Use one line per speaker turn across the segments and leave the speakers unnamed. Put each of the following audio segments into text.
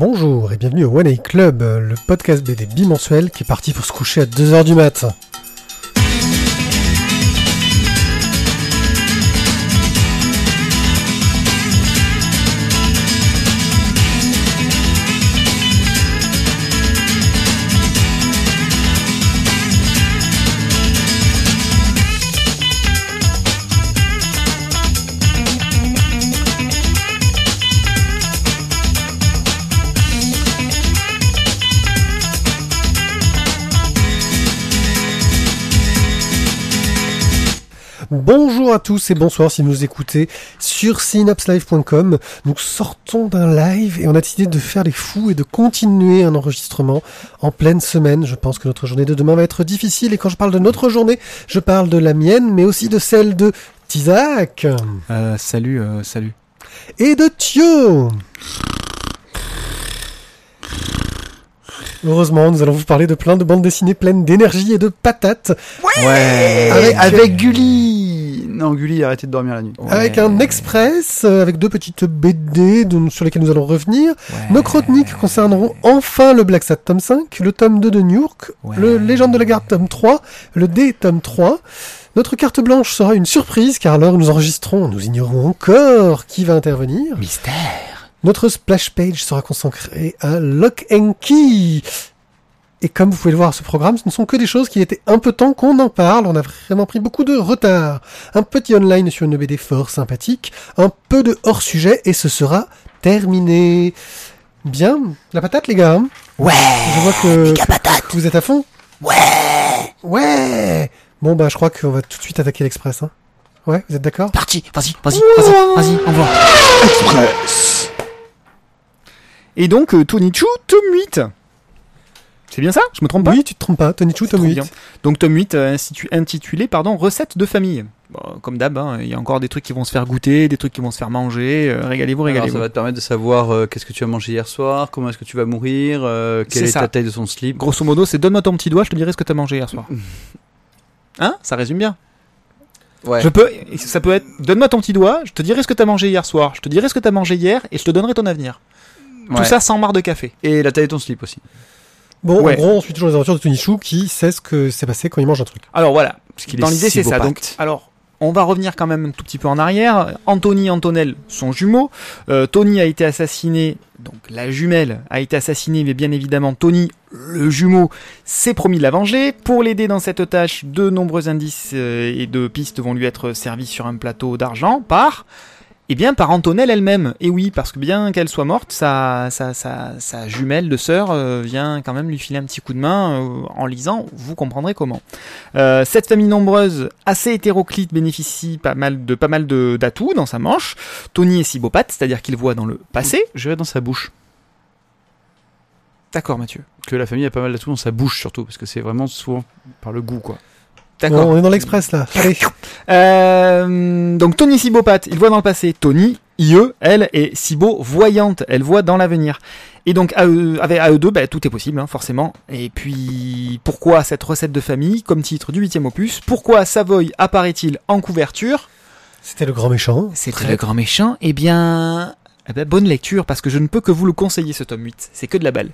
Bonjour et bienvenue au One A Club, le podcast BD bimensuel qui est parti pour se coucher à 2h du mat. Tous et bonsoir si vous nous écoutez sur synapslive.com. Nous sortons d'un live et on a décidé de faire les fous et de continuer un enregistrement en pleine semaine. Je pense que notre journée de demain va être difficile et quand je parle de notre journée, je parle de la mienne mais aussi de celle de Tizak.
Euh, salut, euh, salut.
Et de Thio. Heureusement, nous allons vous parler de plein de bandes dessinées pleines d'énergie et de patates.
Ouais.
Avec, avec Gulli Non, Gulli, arrêtez de dormir la nuit.
Avec un express, euh, avec deux petites BD sur lesquelles nous allons revenir. Nos chroniques concerneront enfin le Black Sat tome 5, le tome 2 de New York,
Ouais.
le Légende de la Garde tome 3, le D tome 3. Notre carte blanche sera une surprise car alors nous enregistrons, nous ignorons encore qui va intervenir.
Mystère.
Notre splash page sera consacrée à Lock and Key. Et comme vous pouvez le voir, ce programme, ce ne sont que des choses qui étaient un peu temps qu'on en parle. On a vraiment pris beaucoup de retard. Un petit online sur une BD fort sympathique, un peu de hors sujet, et ce sera terminé. Bien, la patate, les gars. hein
Ouais.
Je vois que, que vous êtes à fond.
Ouais.
Ouais. Bon bah, je crois qu'on va tout de suite attaquer l'express. Hein. Ouais, vous êtes d'accord?
Parti. Vas-y, vas-y, vas-y, vas-y, envoie. Et donc, euh, Tony Chu, tome 8. C'est bien ça? Je me trompe pas?
Oui, tu te trompes pas. Tony Chu,
Trop
8.
bien. Donc tome 8 euh, intitulé pardon recette de famille. Bon, comme d'hab, hein, il y a encore des trucs qui vont se faire goûter, des trucs qui vont se faire manger. euh, régalez-vous, régalez-vous.
ça va te permettre de savoir euh, qu'est-ce que tu as mangé hier soir, comment est-ce que tu vas mourir, euh, quelle
C'est
est,
ça.
ta taille de son slip.
Grosso modo, c'est donne-moi ton petit doigt, je te dirai ce que t'as mangé hier soir. Hein? Ça résume bien.
Ouais.
Je peux, ça peut être, donne-moi ton petit doigt, je te dirai ce que t'as mangé hier soir, je te dirai ce que t'as mangé hier et je te donnerai ton avenir. Tout ça sans marre de café.
Et la taille de ton slip aussi.
Bon,
Ouais.
en gros, on suit toujours les aventures de Tony Chou qui sait ce que s'est passé quand il mange un truc.
Alors voilà,
qu'il
dans
est
l'idée c'est ça. Donc, alors, on va revenir quand même un tout petit peu en arrière. Anthony et Antonelle sont jumeaux. Euh, Tony a été assassiné, donc la jumelle a été assassinée, mais bien évidemment Tony, le jumeau, s'est promis de la venger. Pour l'aider dans cette tâche, de nombreux indices euh, et de pistes vont lui être servis sur un plateau d'argent par... Eh bien, par Antonelle elle-même. Et oui, parce que bien qu'elle soit morte, sa, sa, sa, sa jumelle de sœur euh, vient quand même lui filer un petit coup de main euh, en lisant. Vous comprendrez comment. Euh, cette famille nombreuse, assez hétéroclite, bénéficie pas mal de pas mal d'atouts dans sa manche. Tony est sibopathe, c'est-à-dire qu'il voit dans le passé.
Je vais dans sa bouche.
D'accord, Mathieu.
Que la famille a pas mal d'atouts dans sa bouche surtout, parce que c'est vraiment souvent par le goût quoi.
D'accord.
Bon, on est dans l'express là. Allez.
Euh, donc Tony Sibopathe, il voit dans le passé. Tony, IE, elle est Sibo voyante, elle voit dans l'avenir. Et donc à eux, avec à eux deux, bah, tout est possible, hein, forcément. Et puis pourquoi cette recette de famille comme titre du huitième opus? Pourquoi Savoy apparaît-il en couverture?
C'était le grand méchant.
C'était le grand méchant. Eh bien, bonne lecture parce que je ne peux que vous le conseiller ce tome 8. C'est que de la balle.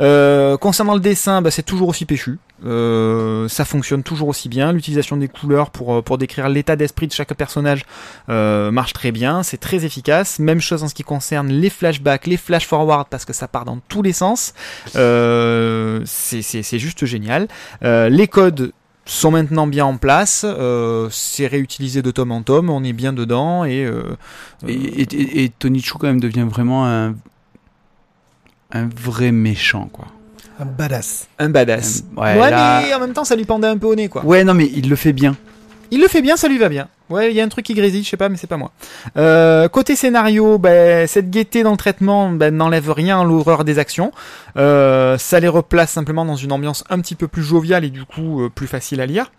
Euh, concernant le dessin, bah, c'est toujours aussi péchu. Euh, ça fonctionne toujours aussi bien. L'utilisation des couleurs pour euh, pour décrire l'état d'esprit de chaque personnage marche très bien. C'est très efficace. Même chose en ce qui concerne les flashbacks, les flash forward parce que ça part dans tous les sens. C'est juste génial. Les codes sont maintenant bien en place, euh, c'est réutilisé de tome en tome, on est bien dedans et, euh,
Et, et, et- et Tony Chu quand même devient vraiment un un vrai méchant quoi.
Un badass.
un badass.
Euh, ouais,
Ouais,
là-
mais en même temps ça lui pendait un peu au nez quoi.
Ouais non mais il le fait bien.
Il le fait bien, ça lui va bien. Ouais, il y a un truc qui grésille, je sais pas, mais c'est pas moi. Euh, côté scénario, ben, cette gaieté dans le traitement ben, n'enlève rien à l'horreur des actions. Euh, ça les replace simplement dans une ambiance un petit peu plus joviale et du coup euh, plus facile à lire.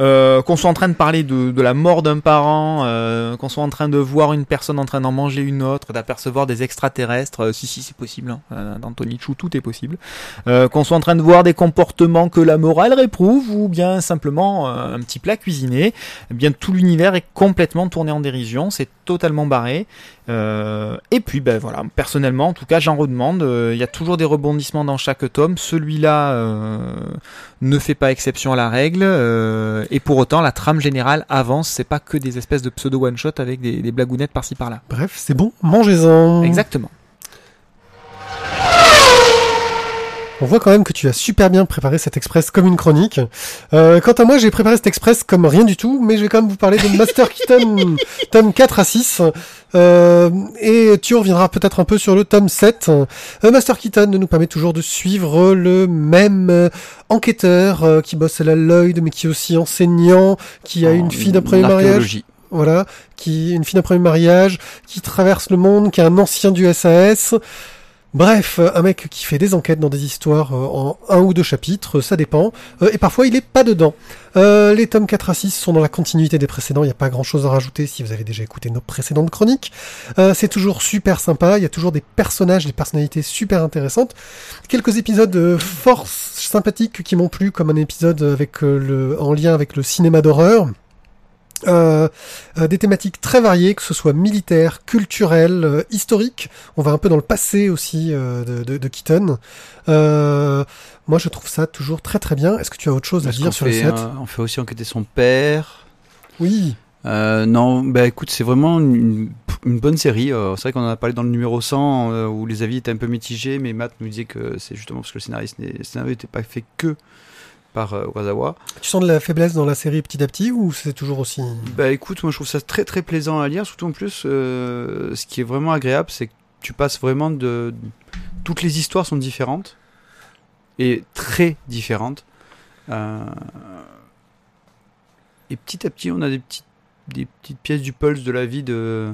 Euh, qu'on soit en train de parler de, la mort d'un parent, euh, qu'on soit en train de voir une personne en train d'en manger une autre, d'apercevoir des extraterrestres, euh, si si c'est possible, hein. Euh, dans Tony Chu tout est possible. Euh, qu'on soit en train de voir des comportements que la morale réprouve ou bien simplement un petit plat cuisiné, eh bien tout l'univers est complètement tourné en dérision, c'est totalement barré. Euh, et puis, ben voilà, personnellement, en tout cas, j'en redemande. Euh, Il y a toujours des rebondissements dans chaque tome. Celui-là euh, ne fait pas exception à la règle. et pour autant, la trame générale avance. C'est pas que des espèces de pseudo one shot avec des, des blagounettes par-ci par-là.
Bref, c'est bon, mangez-en.
Exactement.
On voit quand même que tu as super bien préparé cet express comme une chronique. Euh, quant à moi, j'ai préparé cet express comme rien du tout, mais je vais quand même vous parler de Master Keaton, tome 4 à 6. Euh, et tu reviendras peut-être un peu sur le tome 7. Euh, Master Keaton nous permet toujours de suivre le même euh, enquêteur qui bosse à la Lloyd, mais qui est aussi enseignant, qui a une fille d'un premier mariage voilà, qui une fille d'un premier mariage, qui traverse le monde, qui est un ancien du SAS. Bref, euh, un mec qui fait des enquêtes dans des histoires euh, en un ou deux chapitres, euh, ça dépend, et parfois il est pas dedans. Les tomes 4 à 6 sont dans la continuité des précédents, il n'y a pas grand chose à rajouter si vous avez déjà écouté nos précédentes chroniques. C'est toujours super sympa, il y a toujours des personnages, des personnalités super intéressantes. Quelques épisodes fort sympathiques qui m'ont plu, comme un épisode avec le, en lien avec le cinéma d'horreur. Euh, euh, des thématiques très variées, que ce soit militaires, culturelles, euh, historiques. On va un peu dans le passé aussi euh, de, de, de Keaton. Moi, je trouve ça toujours très très bien. Est-ce que tu as autre chose à dire sur le set?
on fait aussi enquêter son père?
Oui.
Non, bah écoute, c'est vraiment une, une bonne série. C'est vrai qu'on en a parlé dans le numéro 100 euh, où les avis étaient un peu mitigés, mais Matt nous disait que c'est justement parce que le scénariste le scénario n'était pas fait que par euh, Urasawa.
Tu sens de la faiblesse dans la série petit à petit ou c'est toujours aussi
Bah écoute, moi je trouve ça très très plaisant à lire, surtout en plus, euh, ce qui est vraiment agréable, c'est que tu passes vraiment de... Toutes les histoires sont différentes, et très différentes. Euh, Et petit à petit, on a des petites, des petites pièces du pulse de la vie de,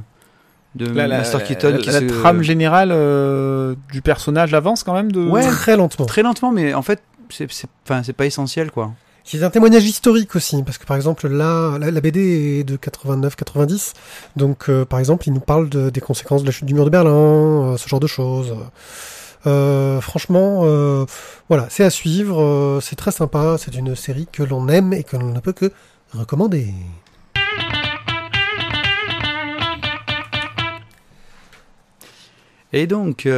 de
La, la-
Master Keaton.
la-
qui
la
se-
trame générale euh, du personnage avance quand même de.
Ouais.
très lentement
Très lentement, mais en fait, c'est c'est- enfin, c'est pas essentiel quoi.
C'est un témoignage historique aussi, parce que par exemple là, la, la BD est de 89-90, donc euh, par exemple il nous parle de- des conséquences de la chute du mur de Berlin, euh, ce genre de choses. Euh, franchement, voilà, c'est à suivre, c'est très sympa, c'est une série que l'on aime et que l'on ne peut que recommander.
Et donc,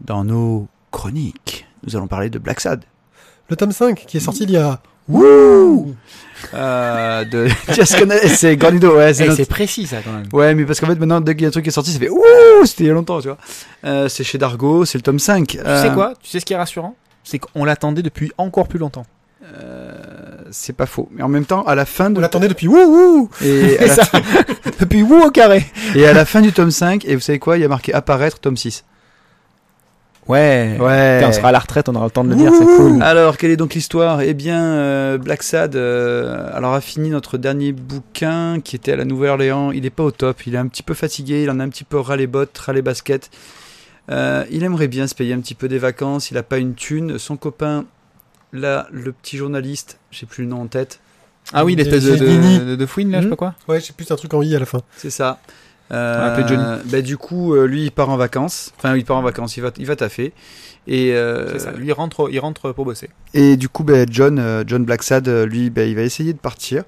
dans nos chroniques, nous allons parler de Black Sad.
Le tome 5 qui est sorti il y a...
Wouh euh, de Connect- c'est Gordido, ouais, c'est
Eh,
notre-
c'est précis ça quand même.
Ouais, mais parce qu'en fait, maintenant, dès qu'il y a un truc qui est sorti, ça fait Ouh, c'était il y a longtemps, tu vois. Euh, c'est chez Dargo, c'est le tome 5.
Tu sais quoi? Tu sais ce qui est rassurant? C'est qu'on l'attendait depuis encore plus longtemps.
Euh, C'est pas faux. Mais en même temps, à la fin de.
On l'attendait depuis wouhou
Et
ça, depuis où au carré
et à la fin du tome 5, et vous savez quoi? Il y a marqué apparaître tome 6.
Ouais.
Ouais.
Putain, on sera à la retraite, on aura le temps de le dire, c'est cool.
Alors, quelle est donc l'histoire? Eh bien, euh, Black Sad euh, alors a fini notre dernier bouquin qui était à la Nouvelle-Orléans. Il est pas au top, il est un petit peu fatigué, il en a un petit peu ras les bottes, ras les baskets. Euh, il aimerait bien se payer un petit peu des vacances, il a pas une thune. Son copain, là, le petit journaliste, j'ai plus le nom en tête,
Ah oui, l'espèce de, de, de, de fouine là, je sais pas quoi.
Ouais, j'ai plus un truc en i à la fin.
c'est ça. Euh,
l'appeler Johnny.
bah, du coup, euh, lui, il part en vacances. Enfin, il part en vacances, il va, il va taffer. Et, euh,
ça. Lui, il rentre, il rentre pour bosser.
Et du coup, ben, John, euh, John Blacksad, lui, ben, il va essayer de partir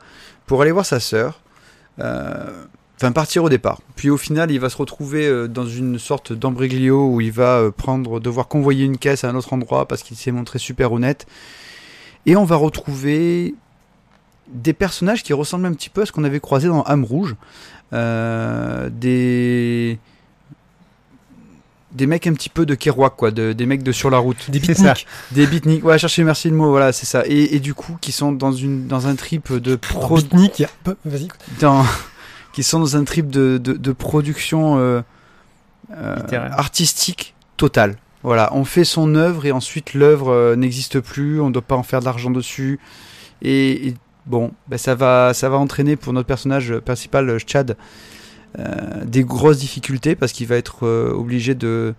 pour aller voir sa sœur. Enfin, partir au départ. Puis au final, il va se retrouver dans une sorte d'embréglio où il va prendre, devoir convoyer une caisse à un autre endroit parce qu'il s'est montré super honnête. Et on va retrouver des personnages qui ressemblent un petit peu à ce qu'on avait croisé dans Âme Rouge. Euh, des des mecs un petit peu de Kerouac quoi, de- des mecs de sur la route.
Des beatniks.
Des beatniks, ouais, cherchez merci le mot, voilà, c'est ça. Et, et du coup, qui sont dans une dans un trip de
Pro... Beatnik, Vas-y.
dans, qui sont dans un trip de de, de production euh, euh, artistique totale. Voilà, on fait son œuvre et ensuite l'œuvre euh, n'existe plus, on ne doit pas en faire de l'argent dessus. Et, et bon, ben ça va ça va entraîner pour notre personnage principal, euh, Chad, euh, des grosses difficultés parce qu'il va être euh, obligé de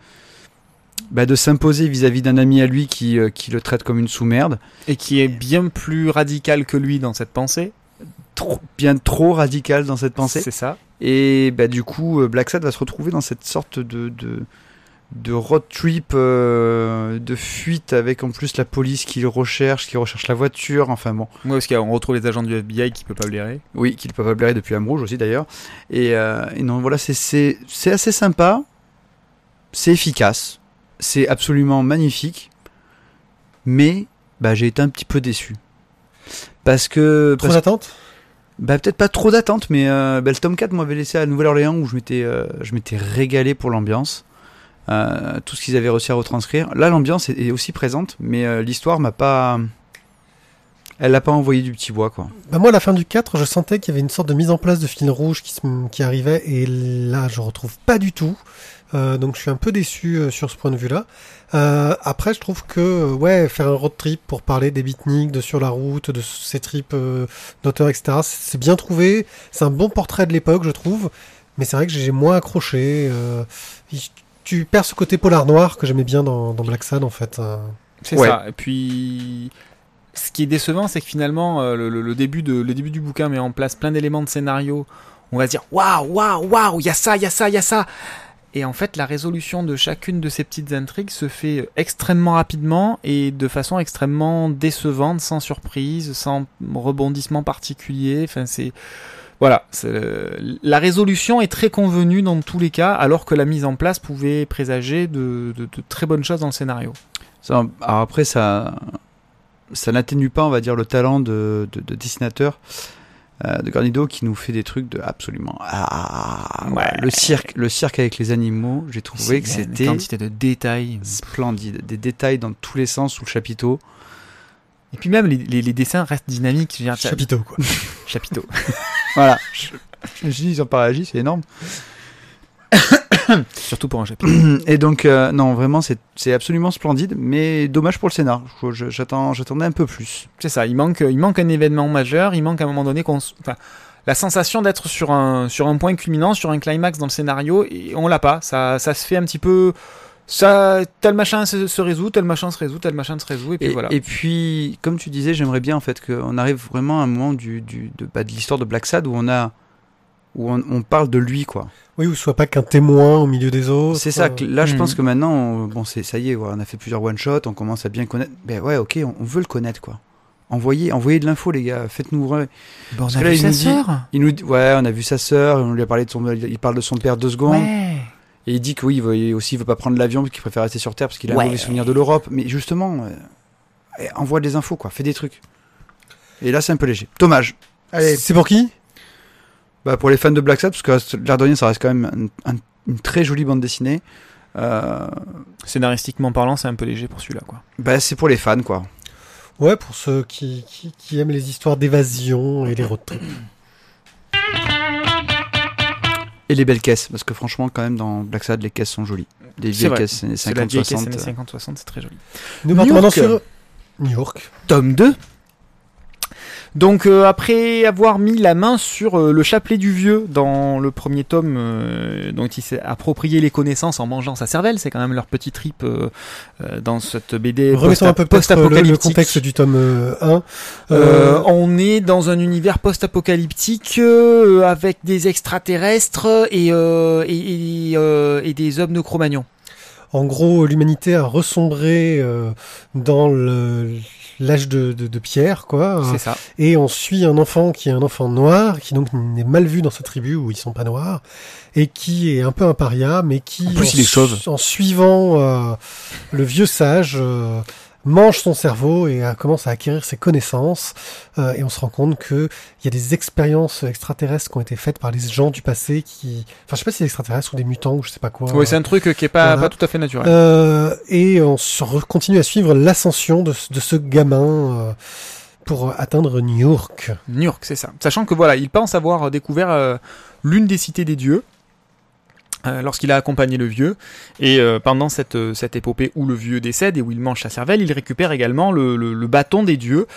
bah, de s'imposer vis-à-vis d'un ami à lui qui, euh, qui le traite comme une sous-merde.
Et qui est bien plus radical que lui dans cette pensée.
Trop, bien trop radical dans cette pensée.
C'est ça.
Et bah, du coup, Black Sad va se retrouver dans cette sorte de, de, de road trip, euh, de fuite avec en plus la police qui le recherche, qui recherche la voiture, enfin bon.
Moi, parce qu'on retrouve les agents du FBI qui peut pas blairer.
Oui, qui ne peut pas blairer depuis Âme Rouge aussi d'ailleurs. Et, euh, et non, voilà, c'est- assez sympa, c'est efficace, c'est absolument magnifique, mais bah, j'ai été un petit peu déçu. Parce que...
Trop
parce-
d'attente
bah, peut-être pas trop d'attente, mais euh, bah, le tome 4 m'avait laissé à Nouvelle-Orléans où je m'étais euh, je m'étais régalé pour l'ambiance. Euh, tout ce qu'ils avaient réussi à retranscrire. Là, l'ambiance est, aussi présente, mais euh, l'histoire m'a pas. Elle l'a pas envoyé du petit bois, quoi.
Bah moi, à la fin du 4, je sentais qu'il y avait une sorte de mise en place de fil rouge qui, qui arrivait, et là, je retrouve pas du tout. Euh, donc, je suis un peu déçu sur ce point de vue-là. Après, je trouve que, ouais, faire un road trip pour parler des beatniks, de sur la route, de ces trips euh, d'auteurs, etc., c'est bien trouvé. C'est un bon portrait de l'époque, je trouve. Mais c'est vrai que j'ai moins accroché. Tu perds ce côté polar noir que j'aimais bien dans, dans Black Sad, en fait. euh.
C'est
Ouais.
ça. Et puis, ce qui est décevant, c'est que finalement, euh, le, le- le début de, le début du bouquin met en place plein d'éléments de scénario. On va se dire, waouh, waouh, waouh, il y a ça, il y a ça, il y a ça. Et en fait, la résolution de chacune de ces petites intrigues se fait extrêmement rapidement et de façon extrêmement décevante, sans surprise, sans rebondissement particulier. Enfin, c'est voilà, c'est- la résolution est très convenue dans tous les cas, alors que la mise en place pouvait présager de, de- de très bonnes choses dans le scénario.
Ça, alors après, ça, ça n'atténue pas, on va dire, le talent de, de, de dessinateur euh, de Garnido qui nous fait des trucs de absolument. Ah,
Ouais.
Le cirque, le cirque avec les animaux, j'ai trouvé que c'était
quantité de détails.
splendide, des détails dans tous les sens sous le chapiteau.
Et puis même les, les- les dessins restent dynamiques. Je veux dire,
Chapiteau, quoi.
Chapiteau.
Voilà. je, je me suis dit, ils ont pas réagi, c'est énorme.
Surtout pour un chapiteau.
Et donc, euh, non, vraiment, c'est c'est absolument splendide, mais dommage pour le scénar. Je- je- J'attends, j'attendais un peu plus.
C'est ça. Il manque, il manque un événement majeur. Il manque à un moment donné qu'on, s- enfin, la sensation d'être sur un, sur un point culminant, sur un climax dans le scénario, et on l'a pas. Ça, ça se fait un petit peu. Ça, tel machin se, se résout, tel machin se résout, tel machin se résout, et puis
Et,
voilà.
et puis, comme tu disais, j'aimerais bien en fait qu'on arrive vraiment à un moment du, du, de, bah, de l'histoire de Black Sad où on a où on, on parle de lui quoi.
Oui, ou soit pas qu'un témoin au milieu des autres.
C'est ça. que Là, je pense que maintenant, on- bon, c'est ça y est, on a fait plusieurs one shots, on commence à bien connaître. Ben ouais, ok, on, on veut le connaître quoi. Envoyez, envoyez de l'info les gars, faites-nous. vrai.
Bon, on a
là,
vu
il
sa
dit-
sœur.
Il nous dit, ouais, on a vu sa sœur, on lui a parlé de son, il parle de son père deux secondes.
Ouais.
Et il dit que oui, il, veut, il aussi il veut pas prendre l'avion parce qu'il préfère rester sur Terre parce qu'il a
Ouais.
un mauvais souvenir de l'Europe. Mais justement, euh, eh, envoie des infos, quoi, fais des trucs. Et là, c'est un peu léger. Dommage. Allez,
C'est pour qui?
Bah, pour les fans de Black Sabbath, parce que l'air de rien, ça reste quand même un- un- une très jolie bande dessinée. Euh,
Scénaristiquement parlant, c'est un peu léger pour celui-là, quoi.
bah, c'est pour les fans, quoi.
Ouais, pour ceux qui, qui, qui aiment les histoires d'évasion et les road trips.
Et les belles caisses, parce que franchement, quand même, dans Black Sabbath, les caisses sont jolies. Des
C'est
vieilles
vrai.
caisses années
C'est la vieille caisse
50-60.
années
euh,
50-60, c'est très joli.
Nous partons
New York.
sur New York.
tome 2. Donc euh, après avoir mis la main sur euh, le chapelet du vieux dans le premier tome euh, dont il s'est approprié les connaissances en mangeant sa cervelle, c'est quand même leur petit trip euh, euh, dans cette BD
Remettons un peu peut-être le, le
post-apocalyptique.
contexte du tome euh, 1.
Euh, on est dans un univers post-apocalyptique euh, avec des extraterrestres et, euh, et, et, euh, et des hommes de Cro-Magnon.
En gros, l'humanité a ressombré euh, dans le- l'âge de, de, de pierre, quoi.
C'est ça.
Et on suit un enfant qui est un enfant noir, qui donc n'est mal vu dans cette tribu où ils sont pas noirs, et qui est un peu un paria, mais qui,
En plus, il est
su-
chauve.
en suivant euh, le vieux sage, euh, mange son cerveau et euh, commence à acquérir ses connaissances. Euh, et on se rend compte que il y a des expériences extraterrestres qui ont été faites par les gens du passé qui, enfin, je sais pas si c'est des extraterrestres ou des mutants ou je sais pas quoi.
Oui, c'est un truc qui est pas,
Voilà.
pas tout à fait naturel.
Euh, et on continue à suivre l'ascension de, ce- de ce gamin pour atteindre New York.
New York, c'est ça. Sachant que voilà, il pense avoir découvert euh, l'une des cités des dieux euh, lorsqu'il a accompagné le vieux. Et euh, pendant cette, euh, cette épopée où le vieux décède et où il mange sa cervelle, il récupère également le, le, le bâton des dieux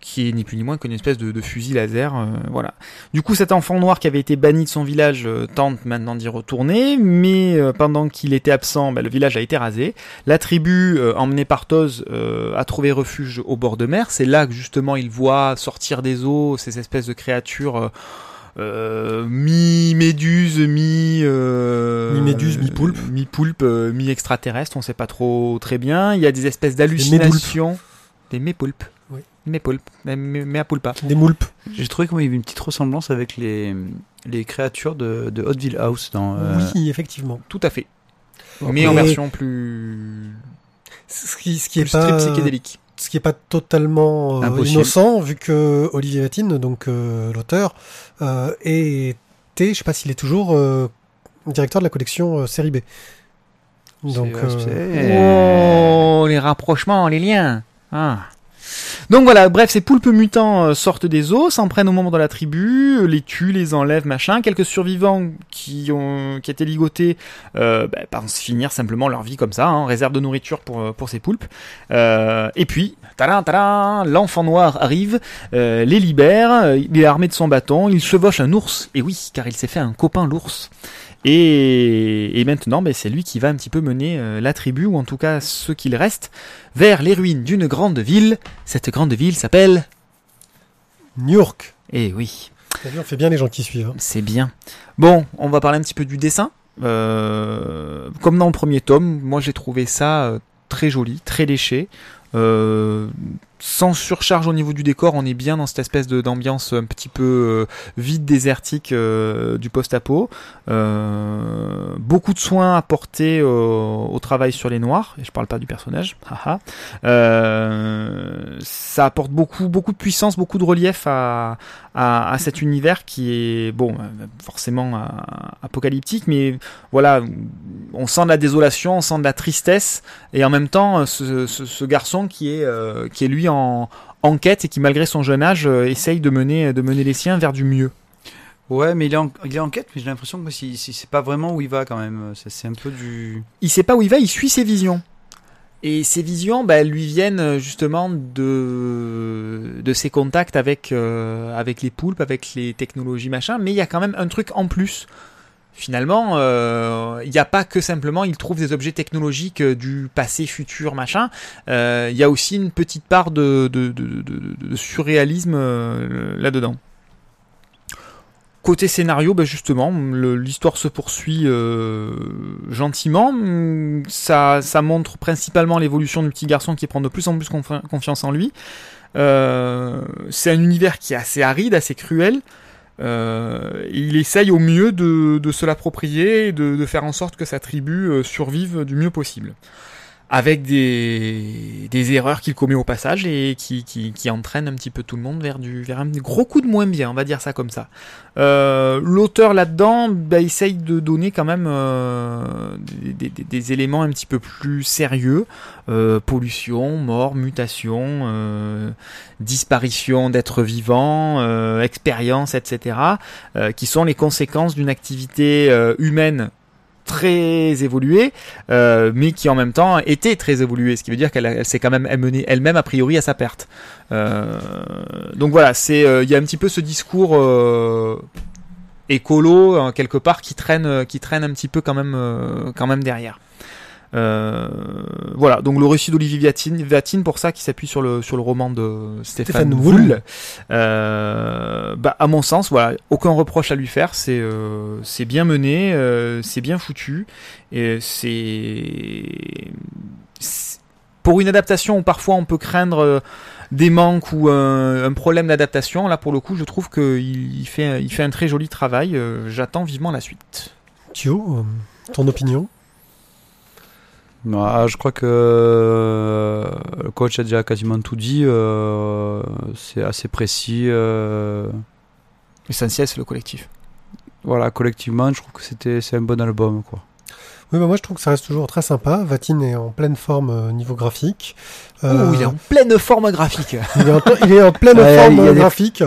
qui est ni plus ni moins qu'une espèce de, de fusil laser, euh, voilà. Du coup, cet enfant noir qui avait été banni de son village euh, tente maintenant d'y retourner, mais pendant qu'il était absent, bah, le village a été rasé. La tribu, emmenée par Toz, a trouvé refuge au bord de mer. C'est là que justement il voit sortir des eaux ces espèces de créatures euh, euh, mi méduse, mi euh,
Mi-méduse, mi-poulpe.
mi poulpe, mi extraterrestre. On sait pas trop très bien. Il y a des espèces d'hallucinations. Des mépoulpes.
Oui.
Mépoulpes. Mé- mé- Mea pulpa.
Des moulpes.
J'ai trouvé qu'il y avait une petite ressemblance avec les, les créatures de, de Hotville House dans. euh,
Oui, effectivement.
Tout à fait. Mais en version plus,
Ce qui, ce qui est
plus strip
pas,
psychédélique.
Ce qui est pas totalement euh, innocent, vu que Olivier Vatine, donc euh, l'auteur, euh, était, je sais pas s'il est toujours euh, directeur de la collection euh, série B. Donc, euh,
Oh, les rapprochements, les liens. Ah. Donc voilà, bref, ces poulpes mutants euh, sortent des eaux, s'en prennent aux membres de la tribu, euh, les tuent, les enlèvent, machin. Quelques survivants qui ont qui étaient ligotés euh, bah, finir simplement leur vie comme ça, hein, réserve de nourriture pour euh, pour ces poulpes. Et puis, l'enfant noir arrive, les libère, il est armé de son bâton, il chevauche un ours. Et oui, car il s'est fait un copain l'ours. Et, et maintenant, ben, c'est lui qui va un petit peu mener euh, la tribu, ou en tout cas ceux qu'il reste, vers les ruines d'une grande ville. Cette grande ville s'appelle...
New York.
Eh oui,
on fait bien les gens qui suivent. hein.
c'est bien. Bon, on va parler un petit peu du dessin. Euh, comme dans le premier tome, moi j'ai trouvé ça euh, très joli, très léché. Euh, sans surcharge au niveau du décor, on est bien dans cette espèce d'ambiance un petit peu euh, vide, désertique euh, du post-apo. Euh, beaucoup de soins apportés au, travail sur les noirs, et je parle pas du personnage. ça apporte beaucoup, beaucoup de puissance, beaucoup de relief à, à, cet univers qui est bon, forcément apocalyptique, mais voilà, on sent de la désolation, on sent de la tristesse, et en même temps, ce, garçon qui est, qui est lui en, en quête et qui, malgré son jeune âge, euh, essaye de mener, de mener les siens vers du mieux.
Ouais, mais il est en, il est en quête, mais j'ai l'impression que si, si c'est pas vraiment où il va quand même. C'est un peu du.
Il sait pas où il va, il suit ses visions. Et ces visions, bah, elles lui viennent euh, justement de, de ses contacts avec, euh, avec les poulpes, avec les technologies, machin, mais il y a quand même un truc en plus. Finalement, euh, il n'y a pas que simplement il trouve des objets technologiques euh, du passé, futur, machin. Euh, Il y a aussi une petite part de, surréalisme euh, là-dedans. Côté scénario, bah justement, l'histoire se poursuit euh, gentiment. Ça, montre principalement l'évolution du petit garçon qui prend de plus en plus confi- confiance en lui. Euh, c'est un univers qui est assez aride, assez cruel. Euh, il essaye au mieux de, se l'approprier et de, de faire en sorte que sa tribu euh, survive du mieux possible. Avec des, des erreurs qu'il commet au passage et qui, qui, qui entraînent un petit peu tout le monde vers, du, vers un gros coup de moins bien, on va dire ça comme ça. Euh, L'auteur là-dedans bah, essaye de donner quand même euh, des, des- des éléments un petit peu plus sérieux. Euh, pollution, mort, mutation, euh, disparition d'êtres vivants, euh, expérience, etc. euh, qui sont les conséquences d'une activité humaine très évoluée, euh, mais qui en même temps était très évoluée, ce qui veut dire qu'elle s'est quand même menée elle-même a priori à sa perte. Euh, donc voilà, c'est euh, il y a un petit peu ce discours écolo euh, quelque part qui traîne qui traîne un petit peu quand même quand même derrière. Euh, voilà, donc le récit d'Olivier Vatine, Vatine pour ça qui s'appuie sur le sur le roman de Stéphane,
Stéphane
Wool. Euh, bah, à mon sens, voilà, aucun reproche à lui faire. C'est euh, c'est bien mené, c'est bien foutu, et c'est pour une adaptation où parfois on peut craindre des manques ou un, un problème d'adaptation. Là, pour le coup, je trouve qu'il il fait il fait un très joli travail. J'attends vivement la suite.
Thio, ton opinion?
Ah, je crois que euh, le coach a déjà quasiment tout dit. euh, c'est assez précis. euh,
L'essentiel, c'est le collectif.
voilà, collectivement, je trouve que c'était c'est un bon album, quoi.
Oui, bah moi je trouve que ça reste toujours très sympa. Vatine est en pleine forme euh, niveau graphique. Euh,
il est en pleine forme graphique.
il est en, il est en pleine
Ouais,
forme
des-
graphique.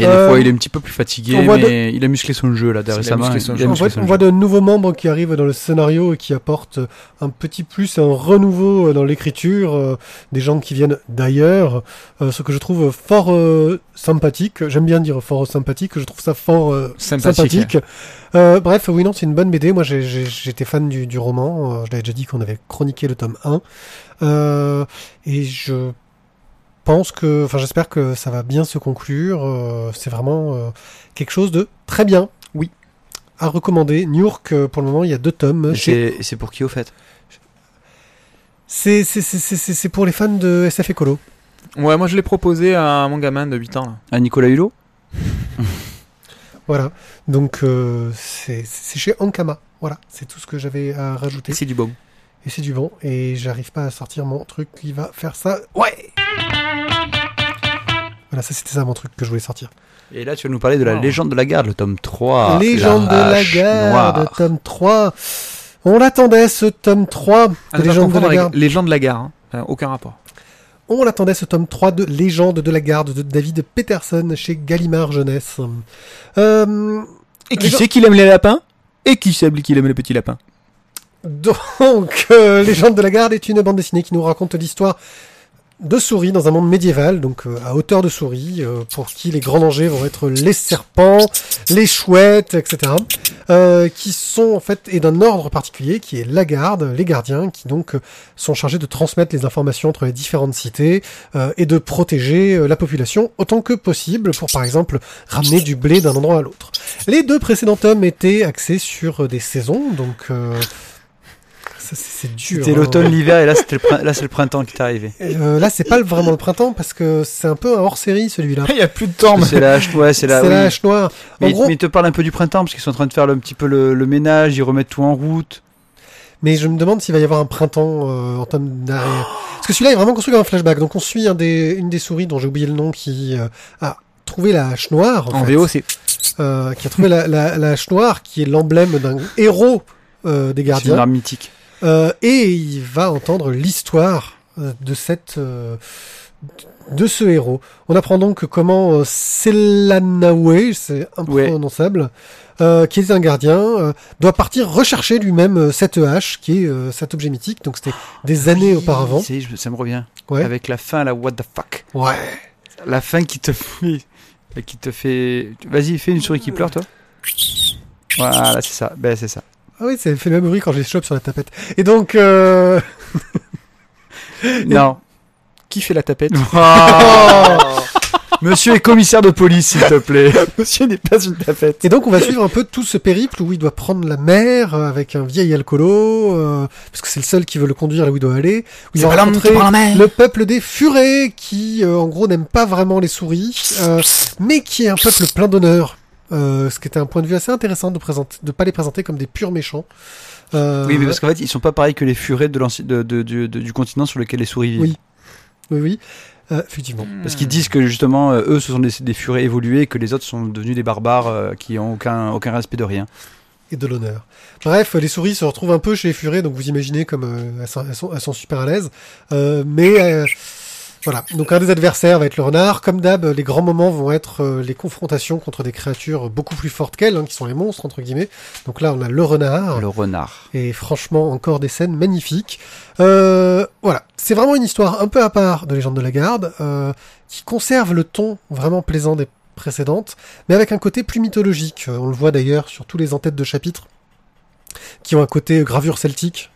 Et des
Euh,
fois, il est un petit peu plus fatigué, mais il a musclé son jeu là
Il a
récemment.
musclé son
il
jeu.
a
On
musclé
voit, on de nouveaux membres qui arrivent dans le scénario et qui apportent un petit plus, un renouveau euh, dans l'écriture, euh, des gens qui viennent d'ailleurs, euh, ce que je trouve fort euh, sympathique. J'aime bien dire fort sympathique, je trouve ça fort euh,
Sympathique.
sympathique. Euh, bref, oui, non, c'est une bonne BD. Moi, j'ai- j'ai- j'étais fan du, du roman. Euh, je l'avais déjà dit qu'on avait chroniqué le tome 1. Euh, et je pense que, enfin, j'espère que ça va bien se conclure. euh, c'est vraiment euh, quelque chose de très bien.
Oui.
À recommander. New York, euh, pour le moment, il y a deux tomes.
C'est c'est pour qui au fait?
C'est c'est- c'est- c'est- c'est pour les fans de SF Écolo.
Ouais, moi je l'ai proposé à mon gamin de 8 ans. Là.
À Nicolas Hulot?
Voilà. Donc, euh, c'est c'est chez Ankama. Voilà. C'est tout ce que j'avais à rajouter.
C'est du bon.
Et c'est du bon. Et j'arrive pas à sortir mon truc qui va faire ça. Ouais Voilà, ça c'était ça mon truc que je voulais sortir.
Et là, tu vas nous parler de la
Wow.
légende de la garde, le tome 3.
Légende de la garde,
noire.
tome 3. On l'attendait ce tome 3 de
Ah, pas
Légende de la garde.
Légende de la gare. hein. Enfin, aucun rapport.
On l'attendait ce tome 3 de Légende de la garde de David Peterson chez Gallimard Jeunesse. Euh,
Et
qui sait
qu'il aime les lapins? Et qui sait qu'il aime les petits lapins?
Donc, euh, Légende de la Garde est une bande dessinée qui nous raconte l'histoire de souris dans un monde médiéval, donc euh, à hauteur de souris, euh, pour qui les grands dangers vont être les serpents, les chouettes, etc. euh, qui sont en fait, et d'un ordre particulier, qui est la garde, les gardiens, qui donc euh, sont chargés de transmettre les informations entre les différentes cités euh, et de protéger la population autant que possible pour par exemple ramener du blé d'un endroit à l'autre. Les deux précédents tomes étaient axés sur des saisons, donc c'est c'est dur.
C'était
hein.
l'automne, l'hiver, et là, c'était le prin- là, c'est le printemps qui est arrivé.
Euh, là, c'est pas vraiment le printemps parce que c'est un peu un hors-série celui-là.
Il y a plus de temps.
C'est la hache, ouais, c'est la.
C'est
oui.
la hache noire. En
Mais,
gros,
mais il te parle un peu du printemps parce qu'ils sont en train de faire le- un petit peu le, le ménage, ils remettent tout en route.
mais je me demande s'il va y avoir un printemps euh, en termes d'arrière. Parce que celui-là est vraiment construit comme un flashback. Donc on suit un des, une des souris dont j'ai oublié le nom qui euh, a trouvé la hache noire. En,
En
fait.
VO, c'est.
Euh, qui a trouvé la, la, la hache noire qui est l'emblème d'un héros euh, des
C'est une
gardiens.
arme mythique.
Euh, et il va entendre l'histoire euh, de cette euh, de ce héros. On apprend donc comment Selanawe, c'est imprononçable, euh, qui est un gardien, euh, doit partir rechercher lui-même cette hache, qui est euh, cet objet mythique. Donc c'était des années auparavant.
Je- ça me revient.
Ouais.
Avec la fin, la what the fuck.
Ouais.
La fin qui te fait. Qui te fait. Vas-y, fais une souris qui pleure, toi. Voilà, c'est ça. Ben, c'est ça.
Ah oui, ça fait le même bruit quand je les chope sur la tapette. Et donc, euh...
Non.
Qui fait la tapette
Monsieur est commissaire de police, s'il te plaît.
Monsieur n'est pas une tapette.
Et donc on va suivre un peu tout ce périple où il doit prendre la mer euh, avec un vieil alcoolo, euh, parce que c'est le seul qui veut le conduire là où il doit aller. Où il va rencontrer le peuple des furets qui, euh, en gros, n'aime pas vraiment les souris, euh, mais qui est un peuple plein d'honneur. Euh, ce qui était un point de vue assez intéressant de présenter, de pas les présenter comme des purs méchants. Euh,
Oui, mais parce qu'en fait, ils sont pas pareils que les furets de de, de- de- de- du continent sur lequel les souris vivent.
Oui. oui, oui, euh, effectivement.
Parce qu'ils disent que justement, euh, eux, ce sont des, des furets évolués, et que les autres sont devenus des barbares euh, qui ont aucun, aucun respect de rien.
et de l'honneur. Bref, les souris se retrouvent un peu chez les furets, donc vous imaginez comme euh, elles, sont, elles, sont, elles sont super à l'aise. Euh, mais euh, voilà, donc un des adversaires va être le renard. Comme d'hab, les grands moments vont être euh, les confrontations contre des créatures beaucoup plus fortes qu'elles, hein, qui sont les monstres entre guillemets. Donc là, on a le renard.
Le renard.
Et franchement, encore des scènes magnifiques. Euh, voilà, c'est vraiment une histoire un peu à part de Légende de la Garde, euh, qui conserve le ton vraiment plaisant des précédentes, mais avec un côté plus mythologique. Euh, on le voit d'ailleurs sur tous les entêtes de chapitres, qui ont un côté gravure celtique,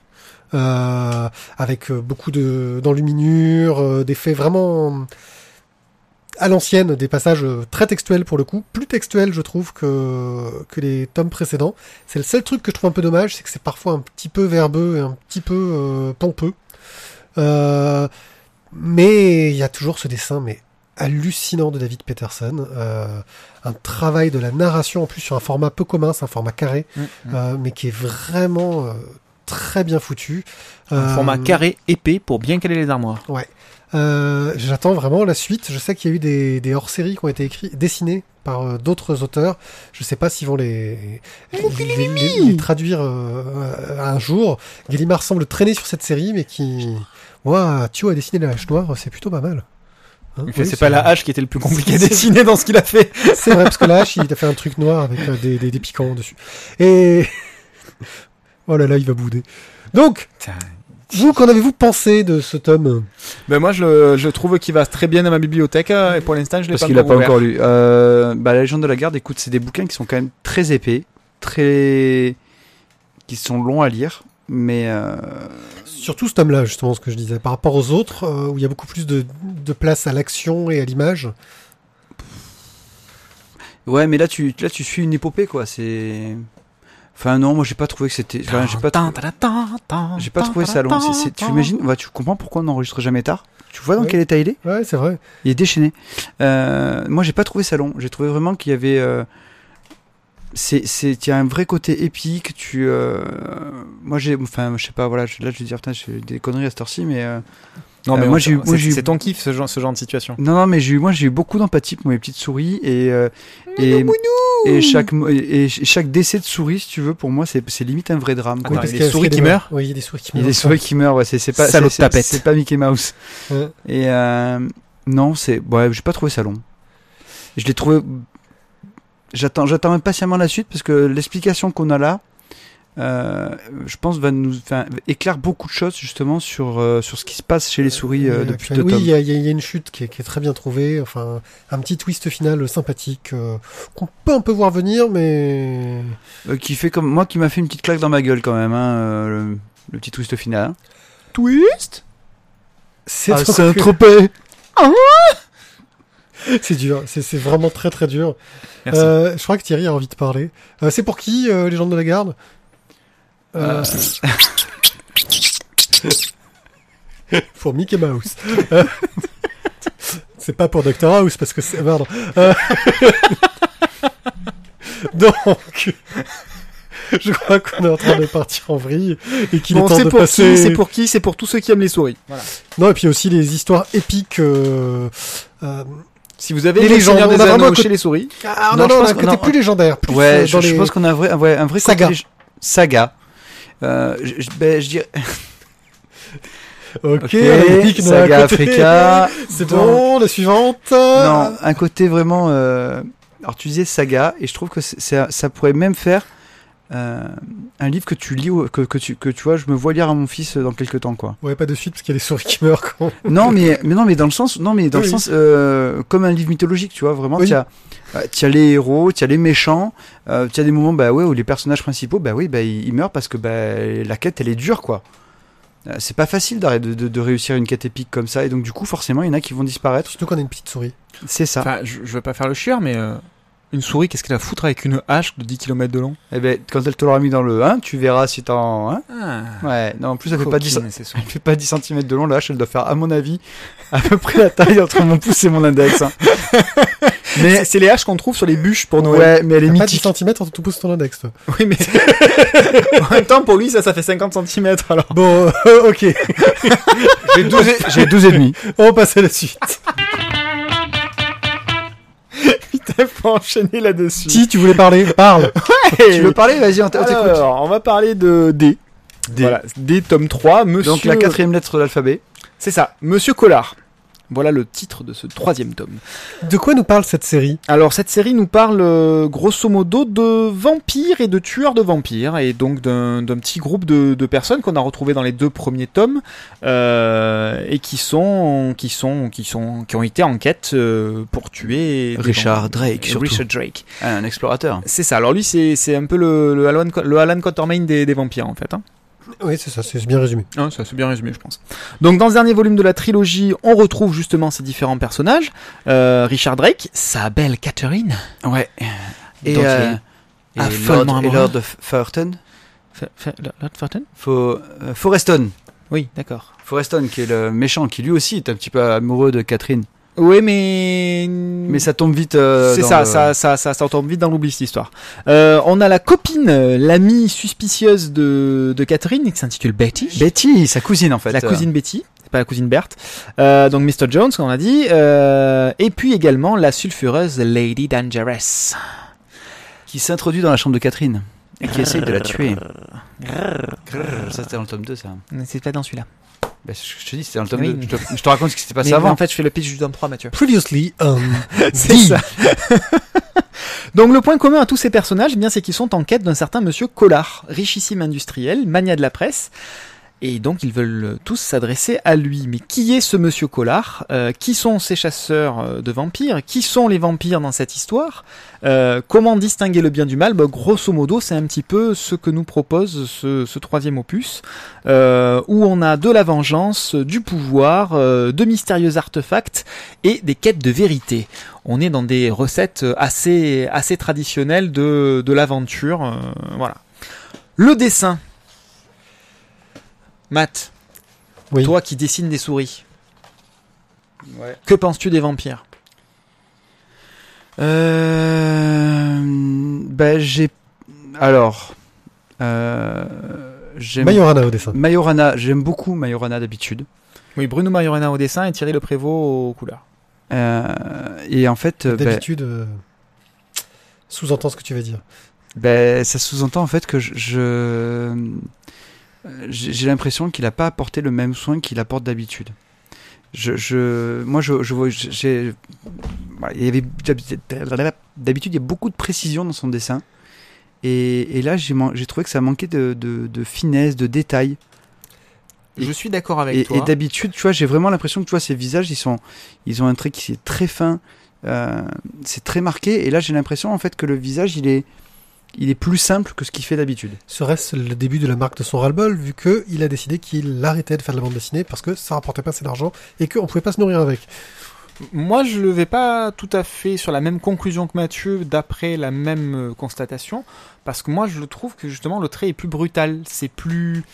avec euh, beaucoup de d'enluminures, euh, des faits vraiment à l'ancienne, des passages euh, très textuels pour le coup, plus textuels je trouve que, que les tomes précédents. C'est le seul truc que je trouve un peu dommage, c'est que c'est parfois un petit peu verbeux et un petit peu euh, pompeux. Euh, mais il y a toujours ce dessin, mais hallucinant de David Peterson. Euh, un travail de la narration en plus sur un format peu commun, c'est un format carré,
Mm,
euh, mais qui est vraiment euh, très bien foutu.
Un
Euh,
format carré, épais, pour bien caler les armoires.
euh, J'attends vraiment la suite. Je sais qu'il y a eu des, des hors-séries qui ont été écrits, dessinés par euh, d'autres auteurs. Je sais pas s'ils vont les, les, les- les- les traduire euh, un jour. Gallimard semble traîner sur cette série, mais qui... Ouah, Thio a dessiné la hache noire, c'est plutôt pas mal. Hein, oui,
c'est pas la hache qui était le plus compliqué à dessiner dans ce qu'il a fait.
C'est vrai, parce que la hache, il a fait un truc noir avec euh, des, des, des piquants dessus. Et... oh là là, il va bouder. Donc, vous, qu'en avez-vous pensé de ce tome?
Ben moi, je, je trouve qu'il va très bien dans ma bibliothèque euh, et pour l'instant, je l'ai
Parce
pas
qu'il a pas encore lu. Euh, bah, la légende de la garde, écoute, c'est des bouquins qui sont quand même très épais, très. qui sont longs à lire. Mais euh,
Surtout ce tome-là, justement, ce que je disais. Par rapport aux autres, euh, où il y a beaucoup plus de, de place à l'action et à l'image.
ouais, mais là tu là tu suis une épopée quoi. C'est enfin non, moi j'ai pas trouvé que c'était. enfin, j'ai pas trou- j'ai pas trouvé ça long. C'est- c'est- tu imagines ouais, Tu comprends pourquoi on n'enregistre jamais tard? Tu vois dans
Oui.
quel état il est?
Ouais, c'est vrai.
Il est déchaîné. Euh, moi, j'ai pas trouvé ça long. J'ai trouvé vraiment qu'il y avait. euh, c'est, c'est, il y a un vrai côté épique. Tu, euh, moi, j'ai, enfin, je sais pas. Voilà, là, je vais dire, putain, j'ai des conneries à cette heure-ci, mais euh,
Non,
Euh,
mais
moi, j'ai eu- moi,
c'est-
j'ai eu-
c'est ton kiff ce genre, ce genre de situation.
non, non, mais j'ai eu, moi, j'ai eu beaucoup d'empathie pour mes petites souris et euh, et, et chaque et, et chaque décès de souris, si tu veux, pour moi, c'est, limite un vrai drame.
Attends,
quoi.
il y a
qu'il
des
y a-
souris
parce
qui
des-
meurent
Oui, il y a des souris qui
Il y a
meurent.
des souris qui meurent. Ouais, c'est, c'est pas,
Salaud
c'est,
de tapette.
c'est, c'est pas Mickey Mouse.
Ouais.
Et euh, non, c'est ouais, j'ai pas trouvé ça long. Je l'ai trouvé. J'attends, j'attends impatiemment la suite parce que l'explication qu'on a là, euh, je pense, va nous, éclaire beaucoup de choses justement sur euh, sur ce qui se passe chez les souris euh, depuis deux
Oui, il y, a- y une chute qui est, qui est très bien trouvée. Enfin, un petit twist final sympathique qu'on peut un peu voir venir, mais
qui fait comme moi, qui m'a fait une petite claque dans ma gueule quand même, hein, le, le petit twist final.
Twist?
C'est
Ah,
trop-
c'est un tropé.
c'est dur. C'est vraiment très très dur. Euh, je crois que Thierry a envie de parler. Euh, c'est pour qui euh, les gens de la garde euh... Pour Mickey Mouse. Euh, c'est pas pour Dr House parce que c'est pardon. Euh, Donc, je crois qu'on est en train de partir en vrille et qu'il
Bon,
est temps
c'est
de
pour
passer.
qui C'est pour qui C'est pour tous ceux qui aiment les souris. Voilà.
Non, et puis aussi les histoires épiques. Euh... euh,
Si vous avez
Les
les
légendes,
Seigneur
on
des Anneaux chez les souris,
Ah
Non,
non, non,
a un vrai, un vrai, un vrai
Saga.
côté lég- Saga. Euh, je, ben, je dirais.
Ok,
Saga
côté.
Africa.
C'est
Bon.
la suivante.
Non, un côté vraiment. euh, Alors tu disais saga, et je trouve que ça pourrait même faire euh, un livre que tu lis, ou- que, que tu, que tu vois, je me vois lire à mon fils dans quelques temps, quoi.
Ouais, pas de suite parce qu'il y a des souris qui meurent quand
non, mais, mais non, mais dans le sens, non, mais dans
Oui,
le sens euh, comme un livre mythologique, tu vois, vraiment.
Oui.
Tu as, euh, as les héros, tu as les méchants, euh, tu as des moments, bah ouais, où les personnages principaux, bah oui, bah ils, ils meurent parce que bah la quête, elle est dure, quoi. Euh, C'est pas facile de, de, de réussir une quête épique comme ça, et donc du coup, forcément, il y en a qui vont disparaître.
Surtout qu'on a une petite souris.
C'est ça.
enfin, je, je veux pas faire le chieur, mais euh, une souris, qu'est-ce qu'elle a à foutre avec une hache de 10 km de long?
Eh ben, quand elle te l'aura mis dans le 1, tu verras si t'en. Hein
ah,
ouais, non, en plus, elle fait, pas 10,
coquine, ces souris.
elle fait pas 10 cm de long, la hache, elle doit faire, à mon avis, à peu près la taille entre mon pouce et mon index. hein.
Mais c'est les haches qu'on trouve sur les bûches pour Noël.
Ouais, mais elle est
T'as pas 10
mythique.
cm entre tout pouce ton index, toi.
Oui, mais en même temps, pour lui, ça, ça fait 50 cm alors.
Bon, euh, ok.
J'ai 12, et- j'ai 12 et demi.
On passe à la suite.
Enchaîner là-dessus.
Si tu voulais parler, parle.
Tu veux parler Vas-y, on t'écoute.
Alors, on va parler de D.
D.
Voilà, D tome 3, monsieur.
Donc la quatrième lettre de l'alphabet.
C'est ça, Monsieur Collard. Voilà le titre de ce troisième tome.
De quoi nous parle cette série?
Alors cette série nous parle euh, grosso modo de vampires et de tueurs de vampires et donc d'un petit groupe de, de personnes qu'on a retrouvé dans les deux premiers tomes euh, et qui sont qui sont qui sont qui ont été en quête euh, pour tuer
Richard. Drake, surtout.
Richard Drake.
Un explorateur.
C'est ça. Alors lui c'est c'est un peu le le Alan, le Alan Quatermain des, des vampires en fait. Hein.
Oui, c'est ça, c'est bien résumé.
Hein, ça c'est bien résumé, je pense. Donc dans ce dernier volume de la trilogie, on retrouve justement ces différents personnages. Euh, Richard Drake, sa belle Catherine.
Ouais. Et,
dont il
euh, et
affolement
Lord, et
amoureux.
Lord
fa- Lord Fortin?
Fo- euh, Foreston.
Oui, d'accord.
Foreston, qui est le méchant, qui lui aussi est un petit peu amoureux de Catherine.
Oui, mais
Mais ça tombe vite. euh,
c'est ça,
le-
ça, ça, ça, ça tombe vite dans l'oubli cette histoire. Euh, on a la copine, euh, l'amie suspicieuse de, de Catherine, qui s'intitule Betty.
Betty, sa cousine en fait.
la cousine Betty, c'est pas la cousine Berthe. Euh, donc Mr. Jones, comme on a dit. Et puis également la sulfureuse Lady Dangerous.
qui s'introduit dans la chambre de Catherine et qui essaye de la tuer. Ça c'était dans le tome 2 ça.
C'est pas dans celui-là.
Bah, je je te dis c'était dans le tome
Oui.
2. Je te, je te raconte ce qui s'était passé
Mais
avant.
en fait, je fais le pitch du tome 3, Mathieu.
Previously on
C'est ça. Donc le point commun à tous ces personnages, eh bien, c'est qu'ils sont en quête d'un certain monsieur Collard, richissime industriel, mania de la presse, Et donc ils veulent tous s'adresser à lui. Mais qui est ce monsieur Collard? Euh, Qui sont ces chasseurs euh, de vampires? Qui sont les vampires dans cette histoire? Euh, Comment distinguer le bien du mal? Bah, Grosso modo, c'est un petit peu ce que nous propose ce, troisième opus, euh, où on a de la vengeance, du pouvoir, euh, de mystérieux artefacts et des quêtes de vérité. On est dans des recettes assez assez traditionnelles de, de l'aventure. euh, voilà. Le dessin. Matt,
Oui.
toi qui dessines des souris,
Ouais.
que penses-tu des vampires?
Euh, ben j'ai alors euh,
Majorana au dessin.
Majorana, j'aime beaucoup Majorana d'habitude.
Oui, Bruno Majorana au dessin et Thierry Le Prévost aux couleurs.
Euh, et en fait, euh, ben,
D'habitude, euh, sous-entend ce que tu veux dire.
ben, ça sous-entend en fait que je, je- j'ai l'impression qu'il n'a pas apporté le même soin qu'il apporte d'habitude. Je, je, moi, je, je vois, j'ai, il y avait d'habitude il y a beaucoup de précision dans son dessin, et, et là j'ai trouvé que ça manquait de, de, de finesse, de détails. Et-
Je suis d'accord avec
Et,
toi.
et d'habitude, tu vois, j'ai vraiment l'impression que tu vois ces visages, ils sont, ils ont un trait qui est très fin, euh, c'est très marqué. Et là, j'ai l'impression en fait que le visage, il est, il est plus simple que ce qu'il fait d'habitude.
Serait-ce le début de la marque de son ras-le-bol, vu qu'il a décidé qu'il arrêtait de faire de la bande dessinée parce que ça rapportait pas assez d'argent et qu'on pouvait pas se nourrir avec?
Moi, je ne vais pas tout à fait sur la même conclusion que Mathieu, d'après la même euh, constatation, parce que moi, je trouve que justement le trait est plus brutal, c'est plus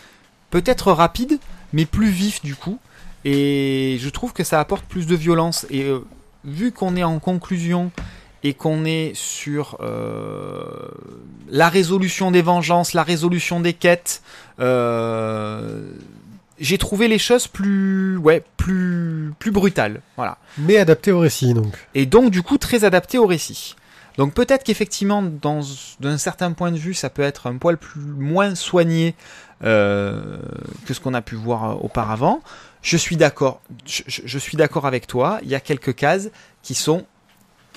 peut-être rapide, mais plus vif du coup, et je trouve que ça apporte plus de violence. Et euh, vu qu'on est en conclusion et qu'on est sur euh, la résolution des vengeances, la résolution des quêtes, euh, j'ai trouvé les choses plus, ouais, plus, plus brutales. Voilà
Mais adapté au récit, donc.
et donc du coup très adapté au récit. Donc peut-être qu'effectivement, dans d'un certain point de vue, ça peut être un poil plus moins soigné euh, que ce qu'on a pu voir auparavant. Je suis d'accord. Je, je- je suis d'accord avec toi. Il y a quelques cases qui sont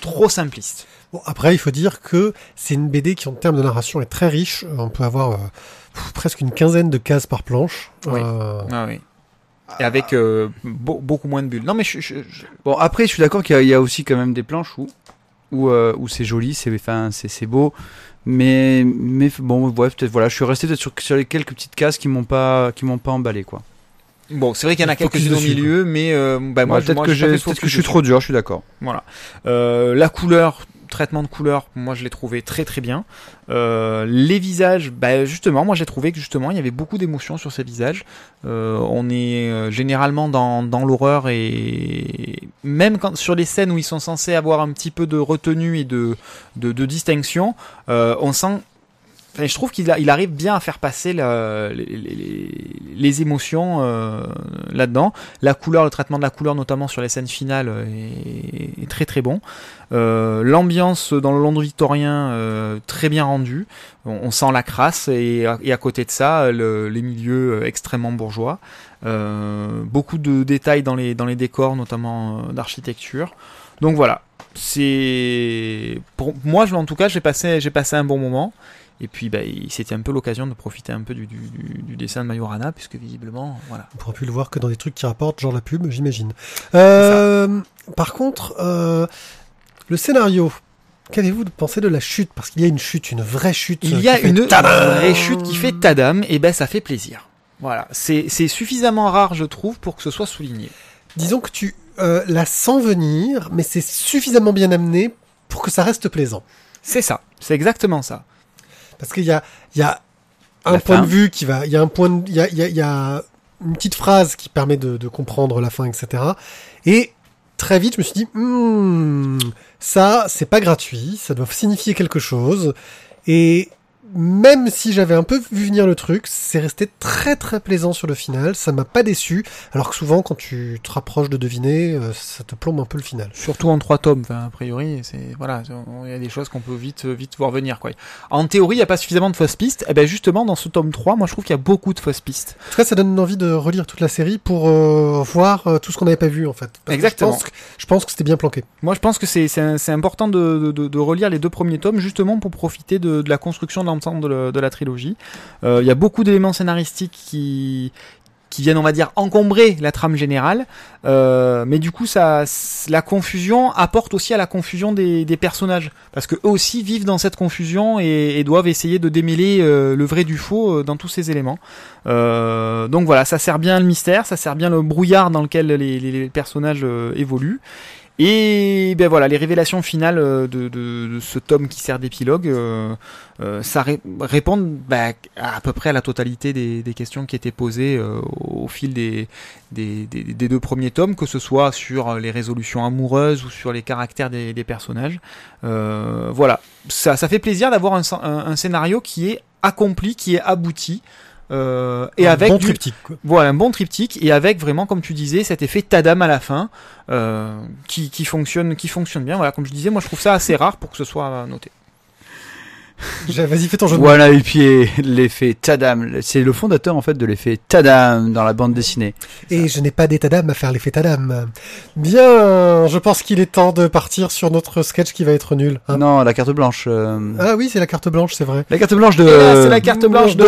trop simplistes.
Bon, après, il faut dire que c'est une BD qui, en termes de narration, est très riche. On peut avoir euh, presque une quinzaine de cases par planche.
Oui.
Euh,
Ah oui. Et avec euh, beau- beaucoup moins de bulles. Non mais je, je- je-
Bon, après, je suis d'accord qu'il y a- il y, a aussi quand même des planches où, où, où c'est joli, c'est, enfin, c'est, c'est beau. Mais, mais bon, ouais, peut-être, voilà, je suis resté peut-être sur, sur les quelques petites cases qui m'ont pas, qui m'ont pas emballé, quoi.
Bon, c'est vrai qu'il y en a quelques-unes au milieu, mais euh, bah, moi,
Ouais, peut-être que, peut-être que je suis trop dur, je suis d'accord.
Voilà. Euh, la couleur, traitement de couleur, moi je l'ai trouvé très très bien. Euh, les visages, bah, justement, moi j'ai trouvé que justement il y avait beaucoup d'émotions sur ces visages. Euh, on est généralement dans, dans l'horreur et même quand sur les scènes où ils sont censés avoir un petit peu de retenue et de, de, de distinction, on sent Je trouve qu'il arrive bien à faire passer les, émotions euh, là-dedans. La couleur, le traitement de la couleur, notamment sur les scènes finales, est, très très bon. Euh, L'ambiance dans le Londres victorien, euh, très bien rendue. On, sent la crasse et, à- côté de ça, le- les milieux extrêmement bourgeois. Beaucoup de détails dans les, décors, notamment d'architecture. Donc voilà, pour moi, en tout cas, j'ai passé un bon moment. Et puis, bah, c'était un peu l'occasion de profiter un peu du, du, dessin de Majorana, puisque visiblement, voilà.
On pourra plus le voir que dans des trucs qui rapportent, genre la pub, j'imagine. Euh, par contre, euh, le scénario. Qu'avez-vous pensé de la chute? Parce qu'il y a une chute, une vraie chute.
Il y a une vraie chute qui fait tadam, et ben ça fait plaisir. Voilà, c'est c'est suffisamment rare, je trouve, pour que ce soit souligné.
Disons que tu euh, la sens venir, mais c'est suffisamment bien amené pour que ça reste plaisant.
C'est ça, c'est exactement ça.
Parce qu'il y a, il y a un
La
point
fin.
de vue qui va, il y a un point, de- il y a, il y a, il y a une petite phrase qui permet de, de comprendre la fin, etc. Et très vite, je me suis dit, Hmm, ça, c'est pas gratuit, ça doit signifier quelque chose. Et même si j'avais un peu vu venir le truc, c'est resté très très plaisant sur le final. Ça m'a pas déçu. Alors que souvent, quand tu te rapproches de deviner, euh, ça te plombe un peu le final.
Surtout en trois tomes, enfin, a priori, c'est voilà, il y a des choses qu'on peut vite vite voir venir quoi. En théorie, il n'y a pas suffisamment de fausses pistes. Et ben justement, dans ce tome 3, moi je trouve qu'il y a beaucoup de fausses pistes.
En tout cas, ça donne envie de relire toute la série pour euh, voir euh, tout ce qu'on n'avait pas vu en fait. Parce
Exactement.
Je pense que, je pense que c'était bien planqué.
Moi, je pense que c'est important de, de, de relire les deux premiers tomes justement pour profiter de, de la construction de de, la- trilogie. Euh, Il y a beaucoup d'éléments scénaristiques qui qui viennent, on va dire, encombrer la trame générale. Euh, mais du coup, ça, la confusion apporte aussi à la confusion des, personnages, parce que eux aussi vivent dans cette confusion et, doivent essayer de démêler euh, le vrai du faux dans tous ces éléments. Donc voilà, ça sert bien le mystère, ça sert bien le brouillard dans lequel les personnages évoluent. Et ben voilà, les révélations finales euh, de, ce tome qui sert d'épilogue, euh, euh, ça répondent bah, à, peu près à la totalité des, questions qui étaient posées au fil des, deux premiers tomes, que ce soit sur les résolutions amoureuses ou sur les caractères des, personnages. Voilà, ça, fait plaisir d'avoir un scénario qui est accompli, qui est abouti. Euh, et
un
avec
bon
du-
triptyque. quoi.
voilà, un bon triptyque et avec vraiment, comme tu disais, cet effet Tadam à la fin euh, qui, qui fonctionne, qui fonctionne bien. Voilà, comme je disais, moi je trouve ça assez rare pour que ce soit noté.
Vas-y, fais ton jeu de mots.
Voilà, et puis l'effet Tadam. C'est le fondateur en fait de l'effet Tadam dans la bande dessinée.
Et je n'ai pas d'état d'âme à faire l'effet Tadam. Bien, je pense qu'il est temps de partir sur notre sketch qui va être nul. hein.
Non, la carte blanche. euh,
Ah oui, c'est la carte blanche, c'est vrai.
La carte blanche de.
C'est la carte blanche de.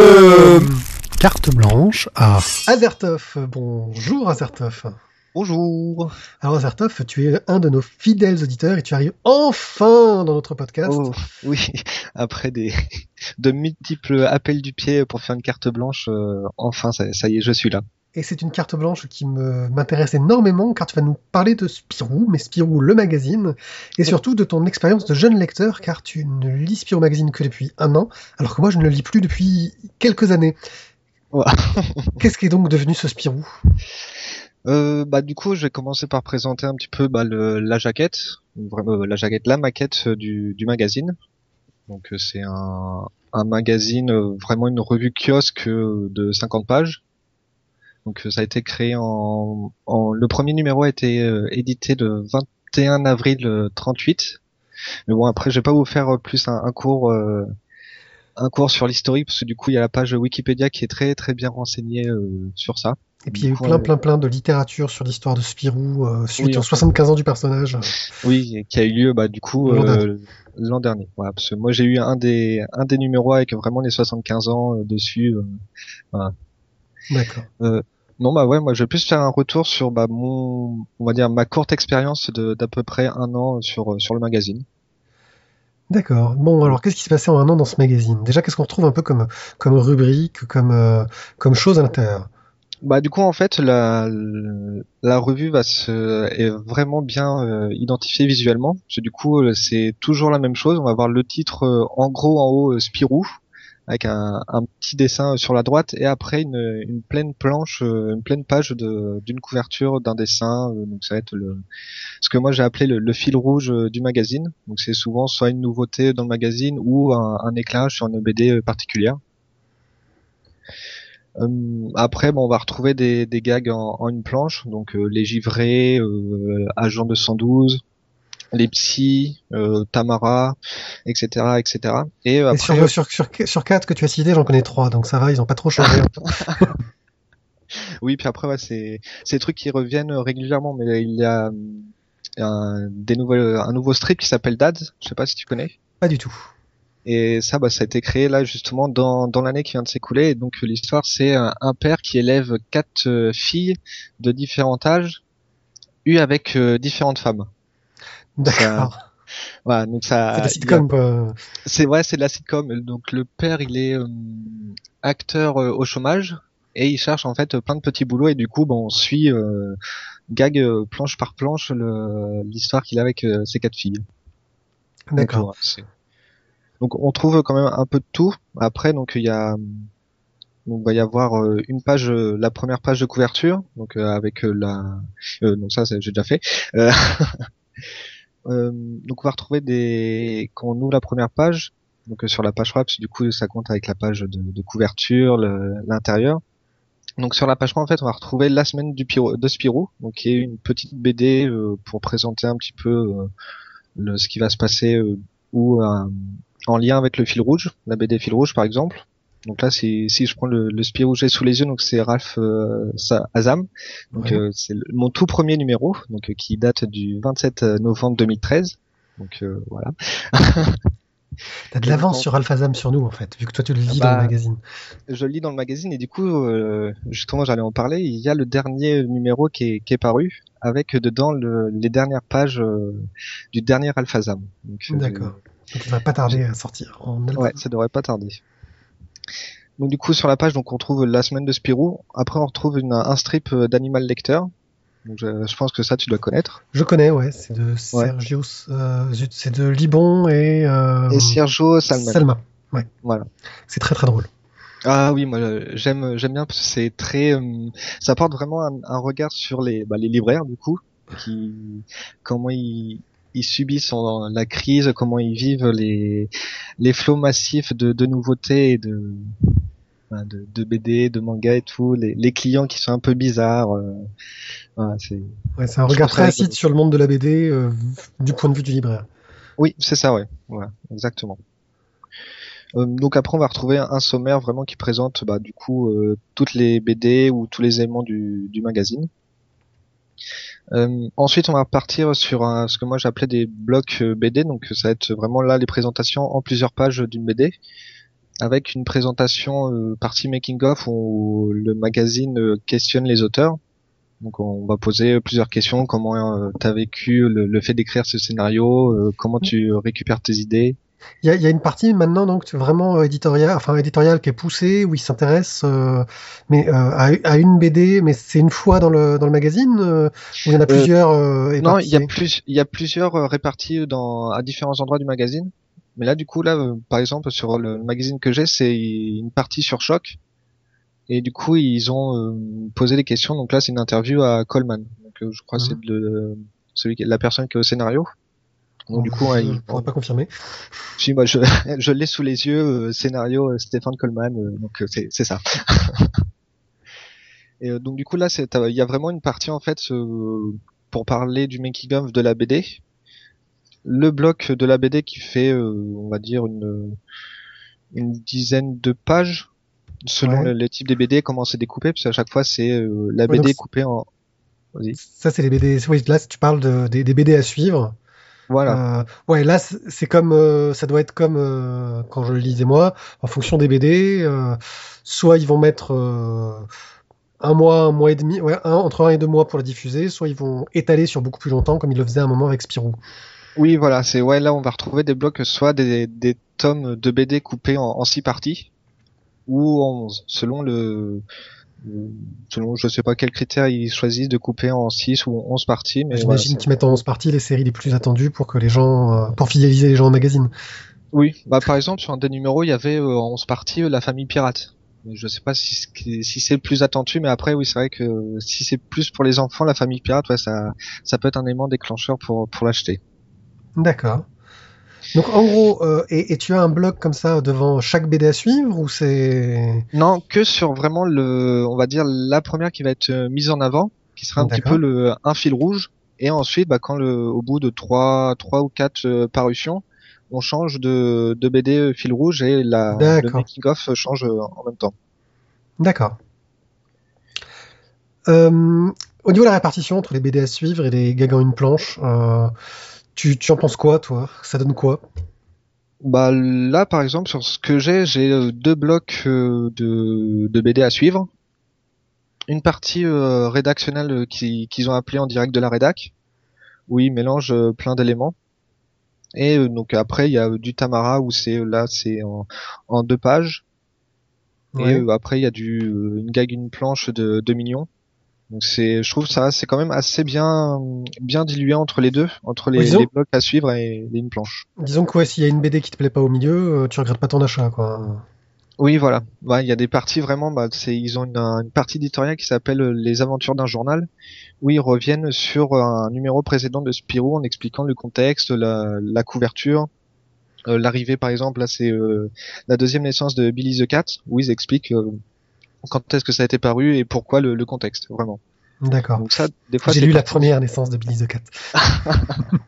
Carte blanche à Azertov. Bonjour Azertov.
Bonjour.
Alors Azertov, tu es un de nos fidèles auditeurs et tu arrives enfin dans notre podcast.
Oh, oui, après des de multiples appels du pied pour faire une carte blanche, euh, enfin ça, ça y est, je suis là.
Et c'est une carte blanche qui me m'intéresse énormément car tu vas nous parler de Spirou, mais Spirou le magazine, et surtout de ton expérience de jeune lecteur car tu ne lis Spirou magazine que depuis un an, alors que moi je ne le lis plus depuis quelques années. Qu'est-ce qui est donc devenu ce Spirou?
Euh, bah du coup, je vais commencer par présenter un petit peu bah, le, la jaquette, vraiment euh, la jaquette, la maquette euh, du, du magazine. Donc euh, c'est un, un magazine, euh, vraiment une revue kiosque de 50 pages. Donc ça a été créé en, en le premier numéro a été euh, édité le 21 avril euh, 38. Mais bon après je vais pas vous faire plus un, un cours euh, un cours sur l'historique parce que du coup il y a la page Wikipédia qui est très très bien renseignée euh, sur ça.
Et puis il y a eu plein
euh,
plein plein de littérature sur l'histoire de Spirou euh, suite
Oui,
aux
enfin.
75 ans du personnage.
Oui, qui a eu lieu bah du coup
L'an
euh,
dernier.
Voilà, parce que moi j'ai eu un des un des numéros avec vraiment les 75 ans euh, dessus. euh.
D'accord.
Non bah ouais, moi je vais plus faire un retour sur bah mon on va dire ma courte expérience de d'à peu près un an sur euh, sur le magazine.
D'accord. Bon, alors qu'est-ce qui s'est passé en un an dans ce magazine? Déjà, qu'est-ce qu'on retrouve un peu comme rubrique, comme euh, chose à l'intérieur?
Bah du coup en fait la revue va se est vraiment bien euh, identifiée visuellement. Du coup euh, c'est toujours la même chose. On va voir le titre euh, en gros en haut Spirou avec un, un petit dessin sur la droite et après une, une pleine planche, euh, une pleine page d'une couverture d'un dessin. euh, donc ça va être le ce que moi j'ai appelé le, le fil rouge euh, du magazine. Donc c'est souvent soit une nouveauté dans le magazine ou un, un sur une BD particulière. Euh, après, bon, on va retrouver des, des gags en, en une planche, donc euh, les givrés, euh, agent 212, les psys, euh, Tamara, etc., etc. Et euh,
sur, sur, sur, sur quatre que tu as cité, j'en connais trois, donc ça va, ils ont pas trop changé.
oui, puis après, ouais, c'est c'est des trucs qui reviennent régulièrement, mais il y a euh, un, des nouvelles, un nouveau strip qui s'appelle Dad. Je sais pas si tu connais.
pas du tout.
Et ça, bah, ça a été créé là justement dans, dans l'année qui vient de s'écouler. Et donc l'histoire, c'est un, un père qui élève quatre euh, filles de différents âges, eues avec euh, différentes femmes.
D'accord.
Voilà, donc ça.
C'est de la
a-
sitcom, quoi.
C'est ouais, c'est de la sitcom. Donc le père, il est euh, acteur euh, au chômage et il cherche en fait plein de petits boulots et du coup, bon, on suit euh, gag euh, planche par planche l'histoire qu'il a avec ses quatre filles.
D'accord.
Donc on trouve quand même un peu de tout. Après donc il y a donc va y avoir euh, une page euh, la première page de couverture donc euh, avec la euh, donc ça j'ai déjà fait. Euh, donc on va retrouver des quand on ouvre la première page donc euh, sur la page web du coup ça compte avec la page de, de couverture l'intérieur. Donc sur la page 3, en fait, on va retrouver la semaine du Piro, de Spirou, donc qui est une petite BD euh, pour présenter un petit peu euh, le, ce qui va se passer euh, ou euh, en lien avec le fil rouge, la BD fil rouge par exemple. Donc là, si, si je prends le, le Spirou que j'ai sous les yeux, donc c'est Ralph euh, Azam, donc
Ouais.
euh, c'est mon tout premier numéro, donc euh, qui date du 27 novembre 2013. Donc voilà.
T'as de l'avance sur Alphazam sur nous, en fait, vu que toi tu le lis dans
Bah,
le magazine.
Je le lis dans le magazine et du coup, justement, j'allais en parler. Il y a le dernier numéro qui est, qui est paru avec dedans le- les dernières pages du dernier. Donc, euh,
D'accord. Donc il va pas tarder à sortir en.
Ouais, ça devrait pas tarder. Donc du coup sur la page donc on trouve la semaine de Spirou. Après on retrouve une, un strip euh, d'Animal Lecter. Donc je, je pense que ça tu dois connaître.
Je connais, ouais, c'est de Sergio, euh, c'est de Libon et, euh,
Et Sergio Salman.
Salma. Ouais.
Voilà.
C'est très très drôle.
Ah oui, moi j'aime j'aime bien parce que c'est très euh, ça apporte vraiment un, un regard sur les bah, les libraires du coup qui comment ils ils subissent en- la crise, comment ils vivent les les flots massifs de, de nouveautés et de, de de BD, de manga et tout, les, les clients qui sont un peu bizarres. euh, voilà, c'est
Ouais, un regard très acide sur le monde de la BD euh, du point de vue du libraire.
Oui, c'est ça, ouais. Voilà, exactement. Euh, donc après, on va retrouver un, un sommaire vraiment qui présente bah, du coup euh, toutes les BD ou tous les éléments du, du magazine. Euh, ensuite, on va partir sur un, ce que moi j'appelais des blocs euh, BD. Donc ça va être vraiment là les présentations en plusieurs pages d'une BD, avec une présentation euh, partie making of où le magazine euh, questionne les auteurs. Donc on va poser plusieurs questions. Comment tu as vécu le, le fait d'écrire ce scénario? Euh, Comment tu récupères tes idées?
Il y y a une partie maintenant donc vraiment euh, éditoriale, enfin éditoriale qui est poussée où il s'intéresse, euh, mais euh, à, à une BD, mais c'est une fois dans le dans le magazine euh, où il y en a plusieurs. euh,
Non, il y a plus, il y a plusieurs euh, répartis dans à différents endroits du magazine. Mais là, du coup, là, euh, par exemple, sur le magazine que j'ai, c'est une partie sur choc. Et du coup, ils ont euh, posé des questions. Donc là, c'est une interview à Coleman. Donc, euh, je crois que c'est le celui qui, la personne qui est au scénario. Donc du coup,
je ne pourrais pas confirmer.
Si, moi, je, je l'ai sous les yeux, euh, scénario euh, Stéphane Coleman, euh, donc euh, c'est c'est ça. Et euh, donc du coup là, il y a vraiment une partie en fait euh, pour parler du making of de la BD. Le bloc de la BD qui fait, euh, on va dire une une dizaine de pages selon
Ouais.
le, le type des BD, comment c'est découpé, parce qu'à chaque fois c'est euh, la
Ouais,
BD coupée en. Vas-y.
Ça c'est les BD. Oui, là tu parles de, des, des BD à suivre.
Voilà.
Euh, ouais, là c'est comme euh, ça doit être comme euh, quand je le lisais moi, en fonction des BD. soit ils vont mettre un mois, un mois et demi, ouais, un, entre un et deux mois pour la diffuser, soit ils vont étaler sur beaucoup plus longtemps, comme ils le faisaient à un moment avec Spirou.
Oui, voilà, c'est ouais, là on va retrouver des blocs, soit des, des tomes de BD coupés en, en six parties, ou en onze, selon le, le- selon je sais pas quel critère ils choisissent de couper en six ou onze parties, mais
J'imagine qu'ils mettent en 11 parties les séries les plus attendues pour que les gens, euh, pour fidéliser les gens au magazine.
oui, bah par exemple sur un des numéros il y avait euh, en onze parties euh, la famille pirate. Je sais pas si c'est le plus attendu, mais après oui c'est vrai que si c'est plus pour les enfants la famille pirate, ouais, ça, ça peut être un élément déclencheur pour pour l'acheter.
D'accord. Donc en gros, euh, et, et tu as un bloc comme ça devant chaque BD à suivre ou c'est
Non, que sur vraiment le, on va dire la première qui va être euh, mise en avant, qui sera un petit peu le un fil rouge, et ensuite, bah, quand le, au bout de trois, trois ou quatre euh, parutions, on change de, de BD euh, fil rouge et la le making of change euh, en même temps.
D'accord. Euh, au niveau de la répartition entre les BD à suivre et les gags en une planche, euh, tu, tu en penses quoi, toi? Ça donne quoi?
Bah là, par exemple, sur ce que j'ai, j'ai euh, deux blocs euh, de, de BD à suivre. Une partie euh, rédactionnelle euh, qui- qu'ils ont appelée en direct de la rédac, où ils mélangent plein d'éléments. Et donc après, il y a du Tamara où c'est là, c'est en, en deux pages.
Ouais.
Et après, il y a du une gag, une planche de 2 millions. Donc c'est, je trouve ça, c'est quand même assez bien, bien dilué entre les deux, entre les,
Oui, disons-
les blocs à suivre et, et une planche.
Disons que ouais, s'il y a une BD qui te plaît pas au milieu, euh, tu regrettes pas ton achat, quoi.
Oui, voilà. Ouais, il y a des parties vraiment, bah, c'est, ils ont une, une partie éditoriale qui s'appelle euh, Les aventures d'un journal, où ils reviennent sur un numéro précédent de Spirou en expliquant le contexte, la, la couverture, euh, l'arrivée par exemple, là c'est euh, la deuxième naissance de Billy the Cat, où ils expliquent euh, quand est-ce que ça a été paru et pourquoi le, le contexte, vraiment.
D'accord. J'ai lu la première naissance de Billy the Cat.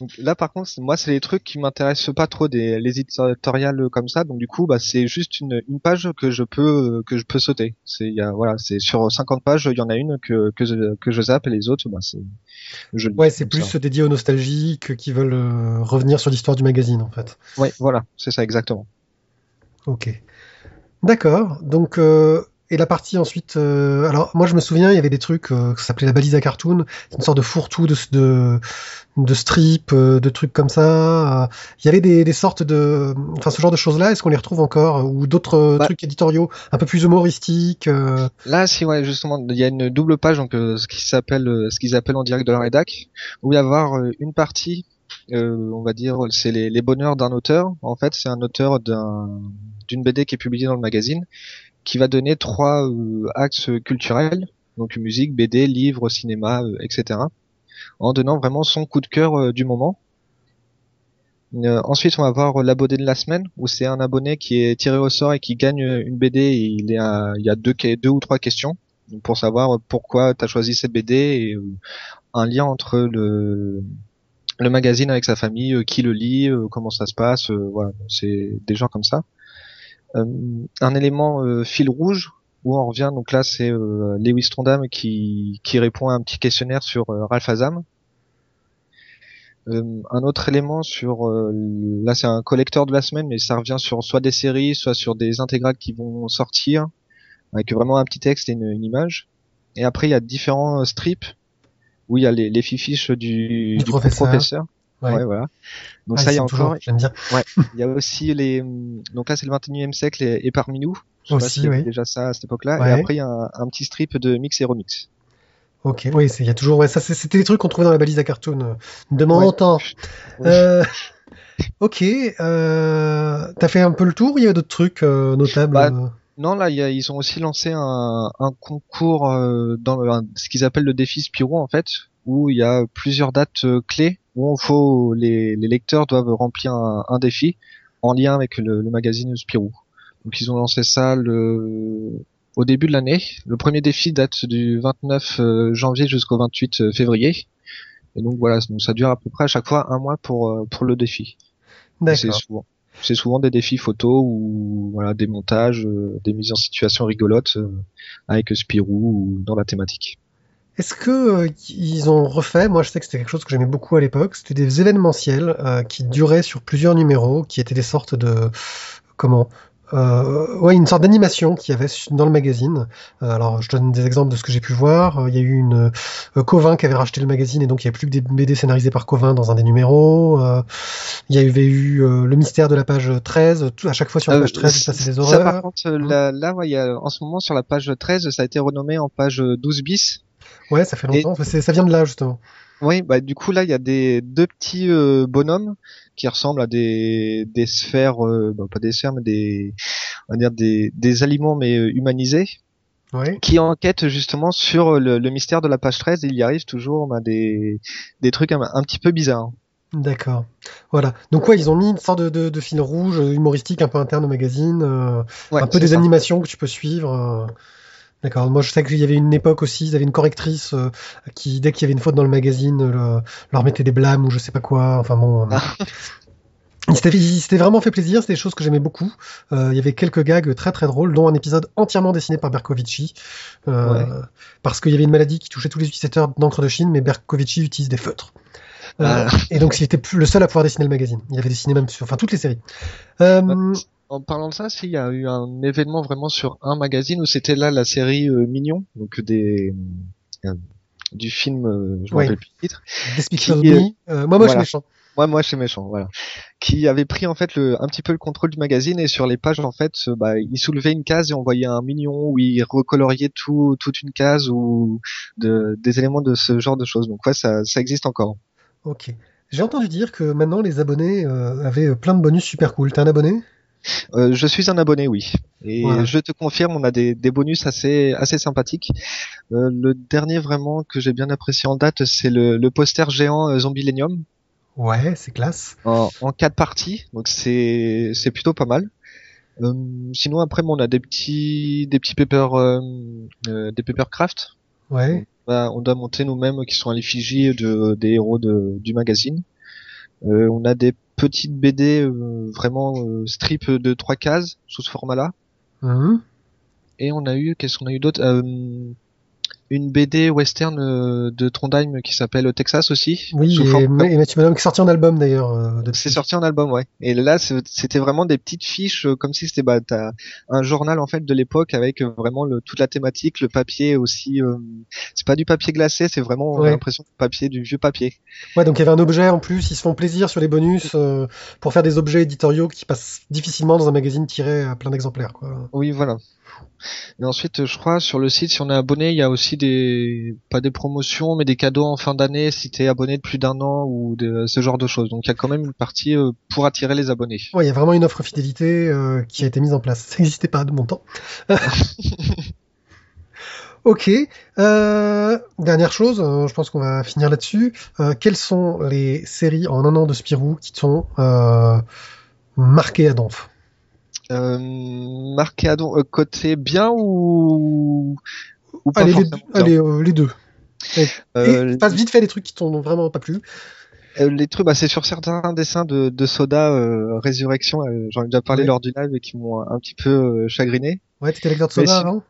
Donc là, par contre, moi, c'est les trucs qui m'intéressent pas trop des les éditoriales comme ça. Donc du coup, bah, c'est juste une, une page que je peux que je peux sauter. C'est voilà, c'est sur 50 pages, il y en a une que que je, que je zappe et les autres, bah, c'est je
Ouais, c'est plus
ça.
dédié aux nostalgiques qui veulent euh, revenir sur l'histoire du magazine, en fait.
Ouais, voilà, c'est ça exactement.
Ok. D'accord. Donc, euh, et la partie ensuite. euh, alors, moi, je me souviens, il y avait des trucs euh, ça s'appelait la balise à cartoon, une sorte de fourre-tout de, de, de strip, euh, de trucs comme ça. Euh, Il y avait des, des sortes de. Enfin, ce genre de choses-là, est-ce qu'on les retrouve encore Ou d'autres euh,
Bah.
trucs éditoriaux un peu plus humoristiques euh,
Là, si ouais, justement, il y a une double page, donc euh, ce qui s'appelle, euh, ce qu'ils appellent en direct de la rédac, où il y avoir euh, une partie, euh, on va dire, c'est les, les bonheurs d'un auteur. En fait, c'est un auteur d'un d'une BD qui est publiée dans le magazine, qui va donner trois euh, axes culturels, donc musique, BD, livre, cinéma, euh, etc. En donnant vraiment son coup de cœur du moment. Ensuite, on va voir l'abonné de la semaine, où c'est un abonné qui est tiré au sort et qui gagne une BD. Et il, est à- il y a deux, deux ou trois questions pour savoir pourquoi tu as choisi cette BD et un lien entre le, le magazine avec sa famille, euh, qui le lit, euh, comment ça se passe. euh, voilà, c'est des gens comme ça. Euh, un élément euh, fil rouge où on revient. Donc là, c'est Lewis Trondam qui, qui répond à un petit questionnaire sur Ralph Azam. Un autre élément sur là c'est un collecteur de la semaine mais ça revient sur soit des séries soit sur des intégrales qui vont sortir avec vraiment un petit texte et une, une image et après il y a différents strips où il y a les, les fiches du,
Du professeur.
professeur.
Ouais.
Ouais, voilà donc
Ah,
ça il y a encore
J'aime bien.
il y a aussi les donc là c'est le 21e siècle et, et parmi nous je sais pas
Aussi,
s'il y avait
oui.
déjà ça à cette époque-là
Ouais.
et après il y a un, un petit strip de mix et remix
Ok, oui, c'est- il y a toujours. Ouais, ça, c'était des trucs qu'on trouvait dans la balise à cartoon de mon
Ouais.
temps.
Ouais.
Euh, ok, euh, t'as fait un peu le tour? Ou il y avait d'autres trucs euh, notables
Bah,
euh?
Non, là, il y a- ils ont aussi lancé un, un concours euh, dans un- ce qu'ils appellent le défi Spirou, en fait, où il y a plusieurs dates euh, clés où il faut les, les lecteurs doivent remplir un, un défi en lien avec le, le magazine Spirou. Donc ils ont lancé ça le au début de l'année. Le premier défi date du 29 euh, janvier jusqu'au 28 février. Et donc voilà, donc ça dure à peu près à chaque fois un mois pour euh, pour le défi. C'est
D'accord.
C'est souvent des défis photos ou des montages, euh, des mises en situation rigolotes euh, avec Spirou ou dans la thématique.
Est-ce que euh, ils ont refait Moi, je sais que c'était quelque chose que j'aimais beaucoup à l'époque. C'était des événementiels qui duraient sur plusieurs numéros, qui étaient des sortes de comment euh, ouais, une sorte d'animation qu'il y avait dans le magazine. Euh, alors, je donne des exemples de ce que j'ai pu voir. Euh, Il y a eu une euh, Covin qui avait racheté le magazine et donc il n'y avait plus que des BD scénarisés par Covin dans un des numéros. Euh, il y avait eu euh, le mystère de la page 13. Tout, à chaque fois sur la page 13, il se passait des
ça,
horreurs.
par contre, là, là ouais, y a, en ce moment sur la page 13, ça a été renommé en page 12 bis.
Ouais, ça fait longtemps. C'est- Ça vient de là justement.
Oui, bah du coup là il y a des deux petits euh, bonhommes qui ressemblent à des des sphères, euh, bah, pas des sphères mais des on va dire des des aliments mais euh, humanisés qui enquêtent justement sur le, le mystère de la page 13 et il y arrive toujours bah, des des trucs un, un petit peu bizarres.
D'accord. Voilà. Donc ouais, ils ont mis une sorte de, de, de fil rouge euh, humoristique un peu interne au magazine, euh,
Ouais,
un peu des
ça.
animations que tu peux suivre. euh. D'accord. Moi, je sais qu'il y avait une époque aussi, ils avaient une correctrice euh, qui, dès qu'il y avait une faute dans le magazine, euh, le- leur mettait des blâmes ou je sais pas quoi. Enfin bon. euh, Il s'était il vraiment fait plaisir, c'était des choses que j'aimais beaucoup. Euh, il y avait quelques gags très très drôles, dont un épisode entièrement dessiné par Berkovici, euh,
Ouais.
parce qu'il y avait une maladie qui touchait tous les utilisateurs d'encre de Chine, mais Berkovici utilise des feutres. Euh,
Ah.
et donc il était le seul à pouvoir dessiner le magazine. Il avait dessiné même sur, enfin toutes les séries. Euh,
En parlant de ça, s'il y a eu un événement vraiment sur un magazine où c'était là la série euh, Mignon, donc des euh, du film, euh, je me
Oui.
rappelle plus le titre. Qui.
Euh, moi, moi, je suis méchant.
Moi, moi, je suis méchant, voilà. Qui avait pris en fait le, un petit peu le contrôle du magazine et sur les pages en fait, euh, bah, il soulevait une case et on voyait un mignon où il recoloriait tout, toute une case ou de, des éléments de ce genre de choses. Donc ouais, ça, ça existe encore.
Ok. J'ai entendu dire que maintenant les abonnés euh, avaient plein de bonus super cool. T'es un abonné?
Euh, je suis un abonné, oui. Et je te confirme, on a des, des bonus assez, assez sympathiques. Euh, le dernier vraiment que j'ai bien apprécié en date, c'est le, le poster géant euh, Zombilenium
Ouais, c'est classe.
en, en quatre parties. Donc c'est, c'est plutôt pas mal. Euh, sinon après, bon, on a des petits, des petits paper, euh, euh, des paper craft.
Ouais.
Bah, on doit monter nous-mêmes qui sont à l'effigie de, des héros de, du magazine. Euh, on a des petites BD euh, vraiment euh, strip de trois cases sous ce format-là.
Mhm.
Et on a eu, qu'est-ce qu'on a eu d'autre? Euh, Une BD western euh, de Trondheim qui s'appelle Texas aussi.
Oui,
sous
et,
forme-
Ma- et Mathieu Madame qui est sorti en album d'ailleurs. euh.
C'est sorti en album, ouais. Et là, c'était vraiment des petites fiches, euh, comme si c'était bah, un journal en fait de l'époque avec vraiment le, toute la thématique, le papier aussi. euh, c'est pas du papier glacé, c'est vraiment
Ouais.
l'impression du papier, du vieux papier.
Ouais, donc il y avait un objet en plus, ils se font plaisir sur les bonus euh, pour faire des objets éditoriaux qui passent difficilement dans un magazine tiré à plein d'exemplaires. quoi.
Oui, voilà. Et ensuite, je crois sur le site, si on est abonné, il y a aussi des pas des promotions, mais des cadeaux en fin d'année si t'es abonné de plus d'un an ou de, ce genre de choses. Donc il y a quand même une partie euh, pour attirer les abonnés.
Ouais, il y a vraiment une offre fidélité euh, qui a été mise en place. Ça n'existait pas de mon temps. ok. Euh, dernière chose, je pense qu'on va finir là-dessus. Quelles sont les séries en un an de Spirou qui te sont marquées à Danf
Euh, marqué à don- euh, côté bien ou ou pas
Allez, les,
forcément bien
allez euh, les deux.
Euh,
Et passe vite fait les trucs qui t'ont vraiment pas plu.
Euh, les trucs, bah, c'est sur certains dessins de, de Soda euh, Résurrection, j'en ai déjà parlé
Ouais.
lors du live et qui m'ont un petit peu chagriné.
Ouais, t'étais lecteur de Soda
si-
avant?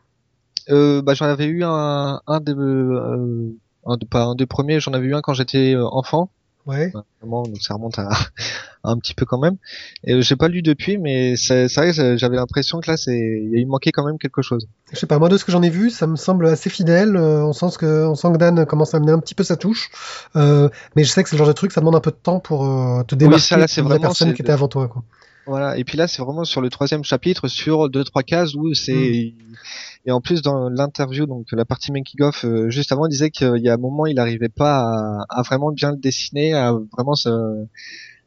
Euh, bah, j'en avais eu un, un des, euh, un, de- pas un des premiers, j'en avais eu un quand j'étais enfant.
Ouais.
Vraiment, donc ça remonte à, à un petit peu quand même. Et euh, j'ai pas lu depuis, mais c'est vrai que j'avais l'impression que là, c'est, il manquait quand même quelque chose.
Je sais pas, moi de ce que j'en ai vu, ça me semble assez fidèle. Euh, on sent que, on sent que Dan commence à amener un petit peu sa touche. Euh, mais je sais que c'est le genre de truc, ça demande un peu de temps pour euh, te démarquer
ça, là, c'est
de la
vraiment,
personne qui était avant toi. Quoi.
Voilà. Et puis là, c'est vraiment sur le troisième chapitre, sur deux trois cases où c'est et en plus dans l'interview, donc la partie making of euh, juste avant, il disait qu'il y a un moment, il n'arrivait pas à, à vraiment bien le dessiner, à vraiment se-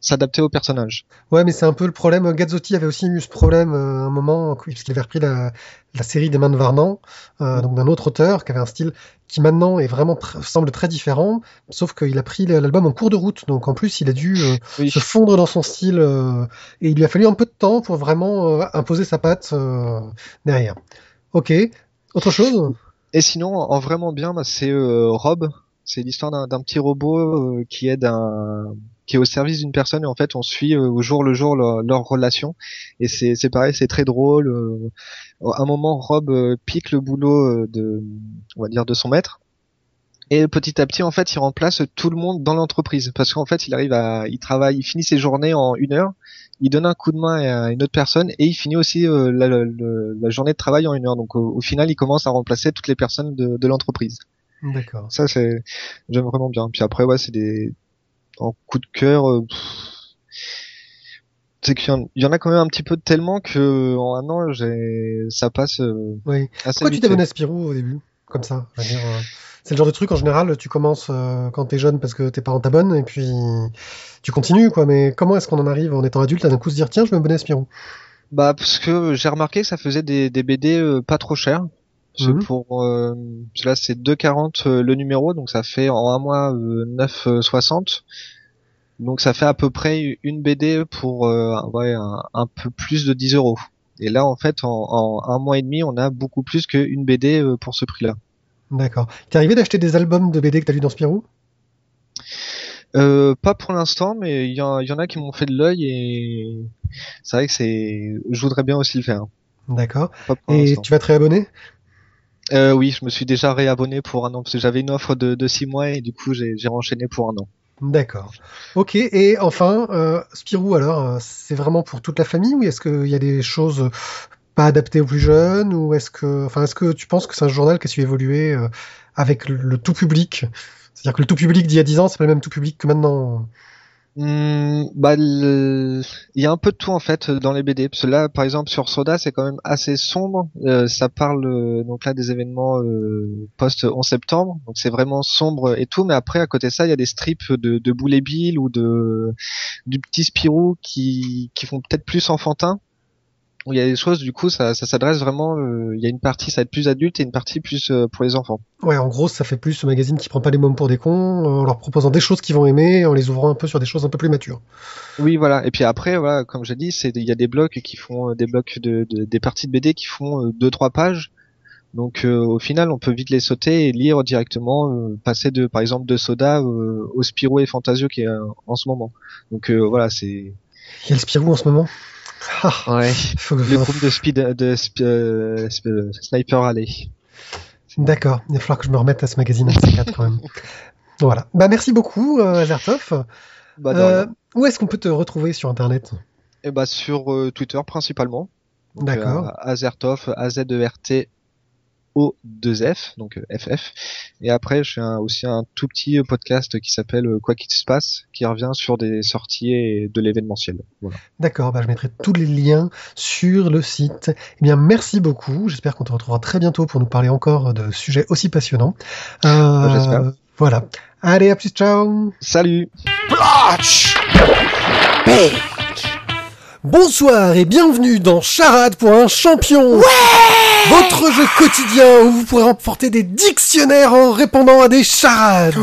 s'adapter au personnage.
Ouais, mais c'est un peu le problème. Gazzotti avait aussi eu ce problème euh, un moment, oui, parce qu'il avait repris la, la série des mains de Varnan, euh, donc d'un autre auteur qui avait un style qui maintenant est vraiment semble très différent, sauf qu'il a pris l'album en cours de route, donc en plus il a dû euh,
Oui.
se fondre dans son style euh, et il lui a fallu un peu de temps pour vraiment euh, imposer sa patte euh, derrière. Ok. Autre chose?
Et sinon, en vraiment bien, bah, c'est euh, Rob. C'est l'histoire d'un d'un petit robot euh, qui aide un qui est au service d'une personne et en fait on suit euh, au jour le jour leur, leur relation. Et c'est c'est pareil c'est très drôle euh, à un moment Rob euh, pique le boulot de on va dire de son maître. Et petit à petit en fait il remplace tout le monde dans l'entreprise. Parce qu'en fait il arrive à il travaille il finit ses journées en une heure il donne un coup de main à une autre personne et il finit aussi euh, la, la- la- la journée de travail en une heure. Donc au, au final il commence à remplacer toutes les personnes de, de l'entreprise.
D'accord.
ça c'est j'aime vraiment bien. Puis après ouais c'est des en coup de cœur euh, c'est qu'il y, en- il y en a quand même un petit peu tellement que en un an ça passe euh,
Oui.
assez
Pourquoi tu
vite
abonné à Spirou au début Comme ça? euh, c'est le genre de truc en général, tu commences euh, quand t'es jeune parce que tes parents t'abonnent et puis tu continues quoi. Mais comment est-ce qu'on en arrive en étant adulte à d'un coup se dire tiens je vais m'abonner à Spirou?
Bah parce que j'ai remarqué que ça faisait des, des BD euh, pas trop chers.
Mhm.
pour euh, là c'est 2,40 euh, le numéro, donc ça fait en un mois euh, 9,60. Donc ça fait à peu près une BD pour euh, ouais, un, un peu plus de 10 euros. Et là en fait en, en un mois et demi on a beaucoup plus qu'une BD euh, pour ce prix-là.
D'accord. T'es arrivé d'acheter des albums de BD que t'as lu dans Spirou?
Euh, pas pour l'instant, mais il y, y en a qui m'ont fait de l'œil et c'est vrai que c'est, je voudrais bien aussi le faire.
D'accord. Et tu vas te réabonner?
Euh, oui, je me suis déjà réabonné pour un an parce que j'avais une offre de, six mois et du coup j'ai enchaîné pour un an.
D'accord. Ok. Et enfin, euh, Spirou alors, euh, c'est vraiment pour toute la famille ou est-ce qu'il y a des choses pas adaptées aux plus jeunes ou est-ce que, enfin, est-ce que tu penses que c'est un journal qui a su évoluer avec le, tout public? C'est-à-dire que le tout public d'il y a 10 ans, c'est pas le même tout public que maintenant.
Hmm, bah, il y a un peu de tout en fait dans les BD. Parce que là, par exemple, sur Soda, c'est quand même assez sombre. Euh, ça parle euh, donc là des événements euh, post 11 septembre. Donc c'est vraiment sombre et tout. Mais après, à côté de ça, il y a des strips de, de Boulet Bill ou de du petit Spirou qui qui font peut-être plus enfantin. Où il y a des choses, du coup, ça, ça s'adresse vraiment. euh, il y a une partie, ça va être plus adulte et une partie plus euh, pour les enfants.
Ouais, en gros, ça fait plus ce magazine qui prend pas les mômes pour des cons, euh, en leur proposant des choses qu'ils vont aimer, en les ouvrant un peu sur des choses un peu plus matures.
Oui, voilà. Et puis après, voilà, comme j'ai dit, c'est il y a des blocs qui font euh, des blocs de, de- des parties de BD qui font deux trois pages Donc euh, au final, on peut vite les sauter et lire directement, euh, passer de par exemple de Soda euh, au Spirou et Fantasio qui est euh, en ce moment. Donc euh, voilà, c'est
Il y a le Spirou en ce moment? Ah,
ouais.
faut que
le groupe de speed de sp- euh, sp- euh, Sniper Alley.
D'accord, il va falloir que je me remette à ce magazine MC4 quand même. Voilà. Bah merci beaucoup, euh, Azertov.
Bah, de
Euh, où est-ce qu'on peut te retrouver sur Internet?
Et bah sur euh, Twitter principalement.
D'accord.
euh, Azertov, A Z E R T O 2 F, donc euh, FF. Et après, je fais un- aussi un tout petit euh, podcast qui s'appelle euh, Quoi qu'il se passe, qui revient sur des sorties et de l'événementiel. Voilà.
D'accord, bah je mettrai tous les liens sur le site. Eh bien, merci beaucoup. J'espère qu'on te retrouvera très bientôt pour nous parler encore de sujets aussi passionnants. Euh,
j'espère.
Voilà. Allez, à plus, ciao
Salut
Bonsoir et bienvenue dans Charade pour un champion Votre jeu quotidien où vous pourrez remporter des dictionnaires en répondant à des charades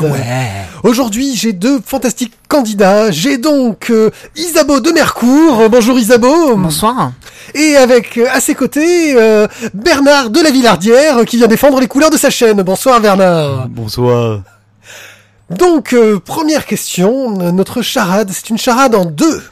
Aujourd'hui, j'ai deux fantastiques candidats. J'ai donc euh, Isabeau de Mercourt. Bonjour Isabeau.
Bonsoir.
Et avec euh, à ses côtés euh, Bernard de la Villardière qui vient défendre les couleurs de sa chaîne. Bonsoir Bernard.
Bonsoir.
Donc, euh, première question, notre charade, c'est une charade en deux.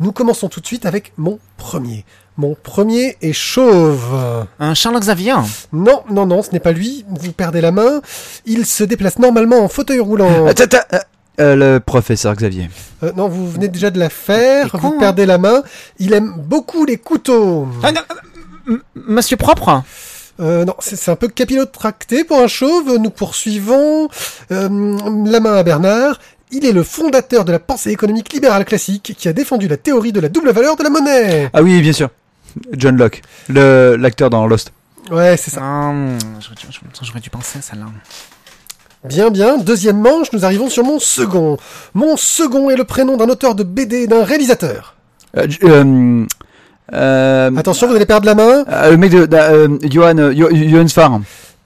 Nous commençons tout de suite avec mon premier. Mon premier est chauve.
Un Charles Xavier.
Non, non, non, ce n'est pas lui. Vous perdez la main. Il se déplace normalement en fauteuil roulant.
Attends, attends, euh, euh, le professeur Xavier.
Euh, non, vous venez déjà de la faire. Vous
hein.
perdez la main. Il aime beaucoup les couteaux.
Ah, non, euh, Monsieur propre.
Euh, non, c'est c'est un peu capillotracté pour un chauve. Nous poursuivons. Euh, la main à Bernard. Il est le fondateur de la pensée économique libérale classique qui a défendu la théorie de la double valeur de la monnaie.
Ah oui, bien sûr. John Locke, le l'acteur dans Lost.
Ouais, c'est ça.
Hum, J'aurais dû, penser à celle-là.
Bien, bien. Deuxième manche, nous arrivons sur mon second. Mon second est le prénom d'un auteur de BD et d'un réalisateur.
Euh, euh, euh,
Attention, vous allez perdre la main.
euh, le mec de, de euh, Johan, euh, Jo- Johan Sfar.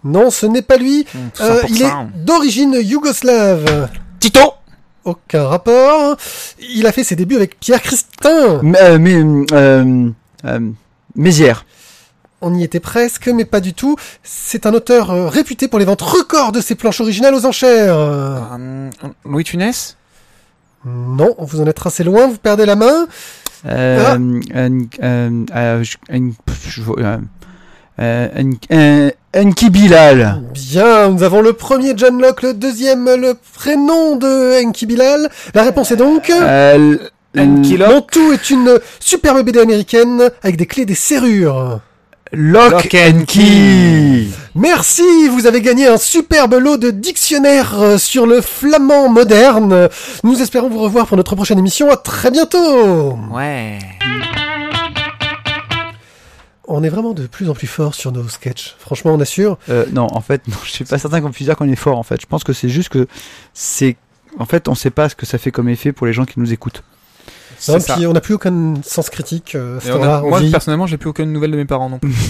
Non, ce n'est pas lui.
Hum,
Euh, il est
hein.
d'origine yougoslave.
Tito.
Aucun rapport. Il a fait ses débuts avec Pierre Christin.
Mais, Mézières.
On y était presque, mais pas du tout. C'est un auteur euh, réputé pour les ventes records de ses planches originales aux enchères.
Hum, Louis Funès?
Non, vous en êtes assez loin, vous perdez la main.
Euh,
Ah.
un, euh, euh, je- un- pff, je vois, euh, euh, un, un, un Kibilal.
Bien, nous avons le premier John Locke, le deuxième le prénom de Enki Bilal. La réponse est donc...
Euh, l-
Locke.
Mon tout est une superbe BD américaine avec des clés et des serrures.
Lock
Lock
and Key.
Merci, vous avez gagné un superbe lot de dictionnaires euh, sur le flamand moderne. Nous espérons vous revoir pour notre prochaine émission. À très bientôt.
Ouais.
On est vraiment de plus en plus fort sur nos sketchs. Franchement, on assure.
Euh, non, en fait, non, je suis pas certain qu'on puisse dire qu'on est fort. En fait, je pense que c'est juste que c'est, en fait, on sait pas ce que ça fait comme effet pour les gens qui nous écoutent.
Ça.
puis on n'a plus aucun sens critique. euh,
on a- moi,
vit.
personnellement, j'ai plus aucune nouvelle de mes parents non plus.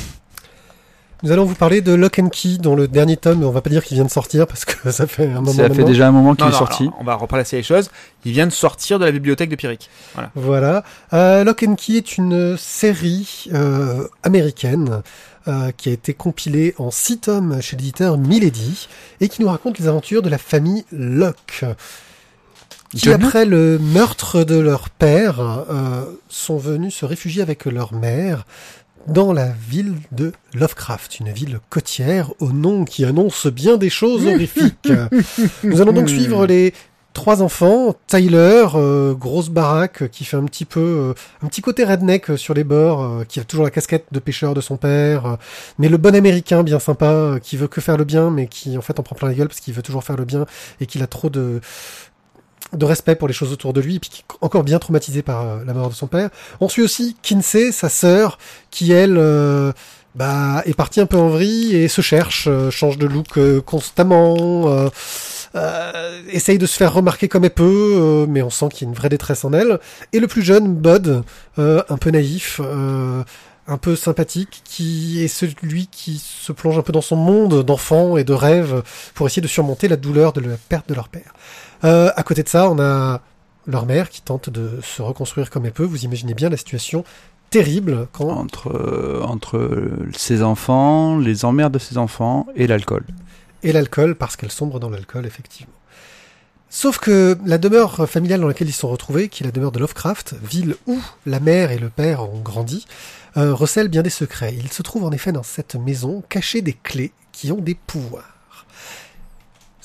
Nous allons vous parler de Lock and Key, dont le dernier tome, on va pas dire qu'il vient de sortir parce que ça fait un moment
Ça fait
maintenant.
déjà un moment qu'il
Non,
est
non,
sorti.
alors, on va replacer les choses. Il vient de sortir de la bibliothèque de Pierrick.
Voilà. Euh, Lock and Key est une série euh, américaine euh, qui a été compilée en six tomes chez l'éditeur Milady et qui nous raconte les aventures de la famille Locke. Qui, après le meurtre de leur père, euh, sont venus se réfugier avec leur mère dans la ville de Lovecraft, une ville côtière au nom qui annonce bien des choses horrifiques. Nous allons donc suivre les trois enfants, Tyler, euh, grosse baraque qui fait un petit peu euh, un petit côté redneck sur les bords, euh, qui a toujours la casquette de pêcheur de son père, mais le bon américain bien sympa qui veut que faire le bien, mais qui en fait en prend plein la gueule parce qu'il veut toujours faire le bien et qu'il a trop de de respect pour les choses autour de lui, et puis qui est encore bien traumatisé par euh, la mort de son père. On suit aussi Kinsey, sa sœur, qui elle euh, bah, est partie un peu en vrille et se cherche, euh, change de look constamment, essaye de se faire remarquer comme elle peut, mais on sent qu'il y a une vraie détresse en elle. Et le plus jeune, Bud, un peu naïf, un peu sympathique, qui est celui qui se plonge un peu dans son monde d'enfant et de rêve pour essayer de surmonter la douleur de la perte de leur père. Euh, à côté de ça, on a leur mère qui tente de se reconstruire comme elle peut. Vous imaginez bien la situation terrible quand
Entre, euh, entre ses enfants, les emmerdes de ses enfants et l'alcool.
et l'alcool, parce qu'elle sombre dans l'alcool, effectivement. Sauf que la demeure familiale dans laquelle ils sont retrouvés, qui est la demeure de Lovecraft, ville où la mère et le père ont grandi, euh, recèle bien des secrets. Il se trouve en effet dans cette maison cachées des clés qui ont des pouvoirs.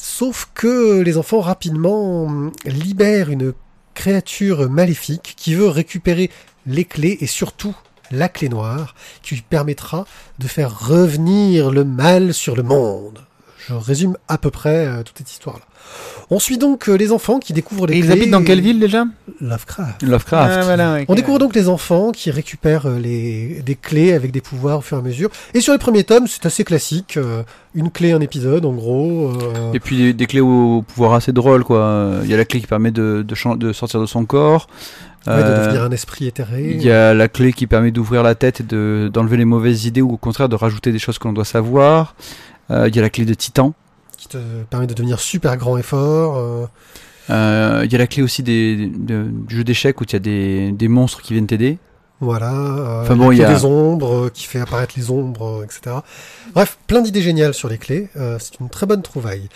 Sauf que les enfants rapidement libèrent une créature maléfique qui veut récupérer les clés et surtout la clé noire qui lui permettra de faire revenir le mal sur le monde. Je résume à peu près euh, toute cette histoire-là. On suit donc euh, les enfants qui découvrent les
Et ils
clés.
habitent dans quelle ville déjà?
Lovecraft.
Lovecraft.
Ah, voilà.
On découvre donc les enfants qui récupèrent euh, les, des clés avec des pouvoirs au fur et à mesure. Et sur les premiers tomes, c'est assez classique. euh, une clé, un épisode, en gros. euh,
Et puis des, des clés au pouvoir assez drôle quoi. Il y a la clé qui permet de, de, sortir de son corps.
ouais, de
Euh,
devenir un esprit éthéré.
Il y a la clé qui permet d'ouvrir la tête et de- d'enlever les mauvaises idées ou au contraire de rajouter des choses que l'on doit savoir. Euh, Il y a la clé de Titan.
Qui te permet de devenir super grand et fort. euh,
Euh, Il y a la clé aussi des, de- du jeu d'échecs où il y a des, des monstres qui viennent t'aider.
Voilà. euh,
Enfin bon, il y a-
des ombres, euh, qui fait apparaître les ombres, etc. Bref, plein d'idées géniales sur les clés. c'est une très bonne trouvaille.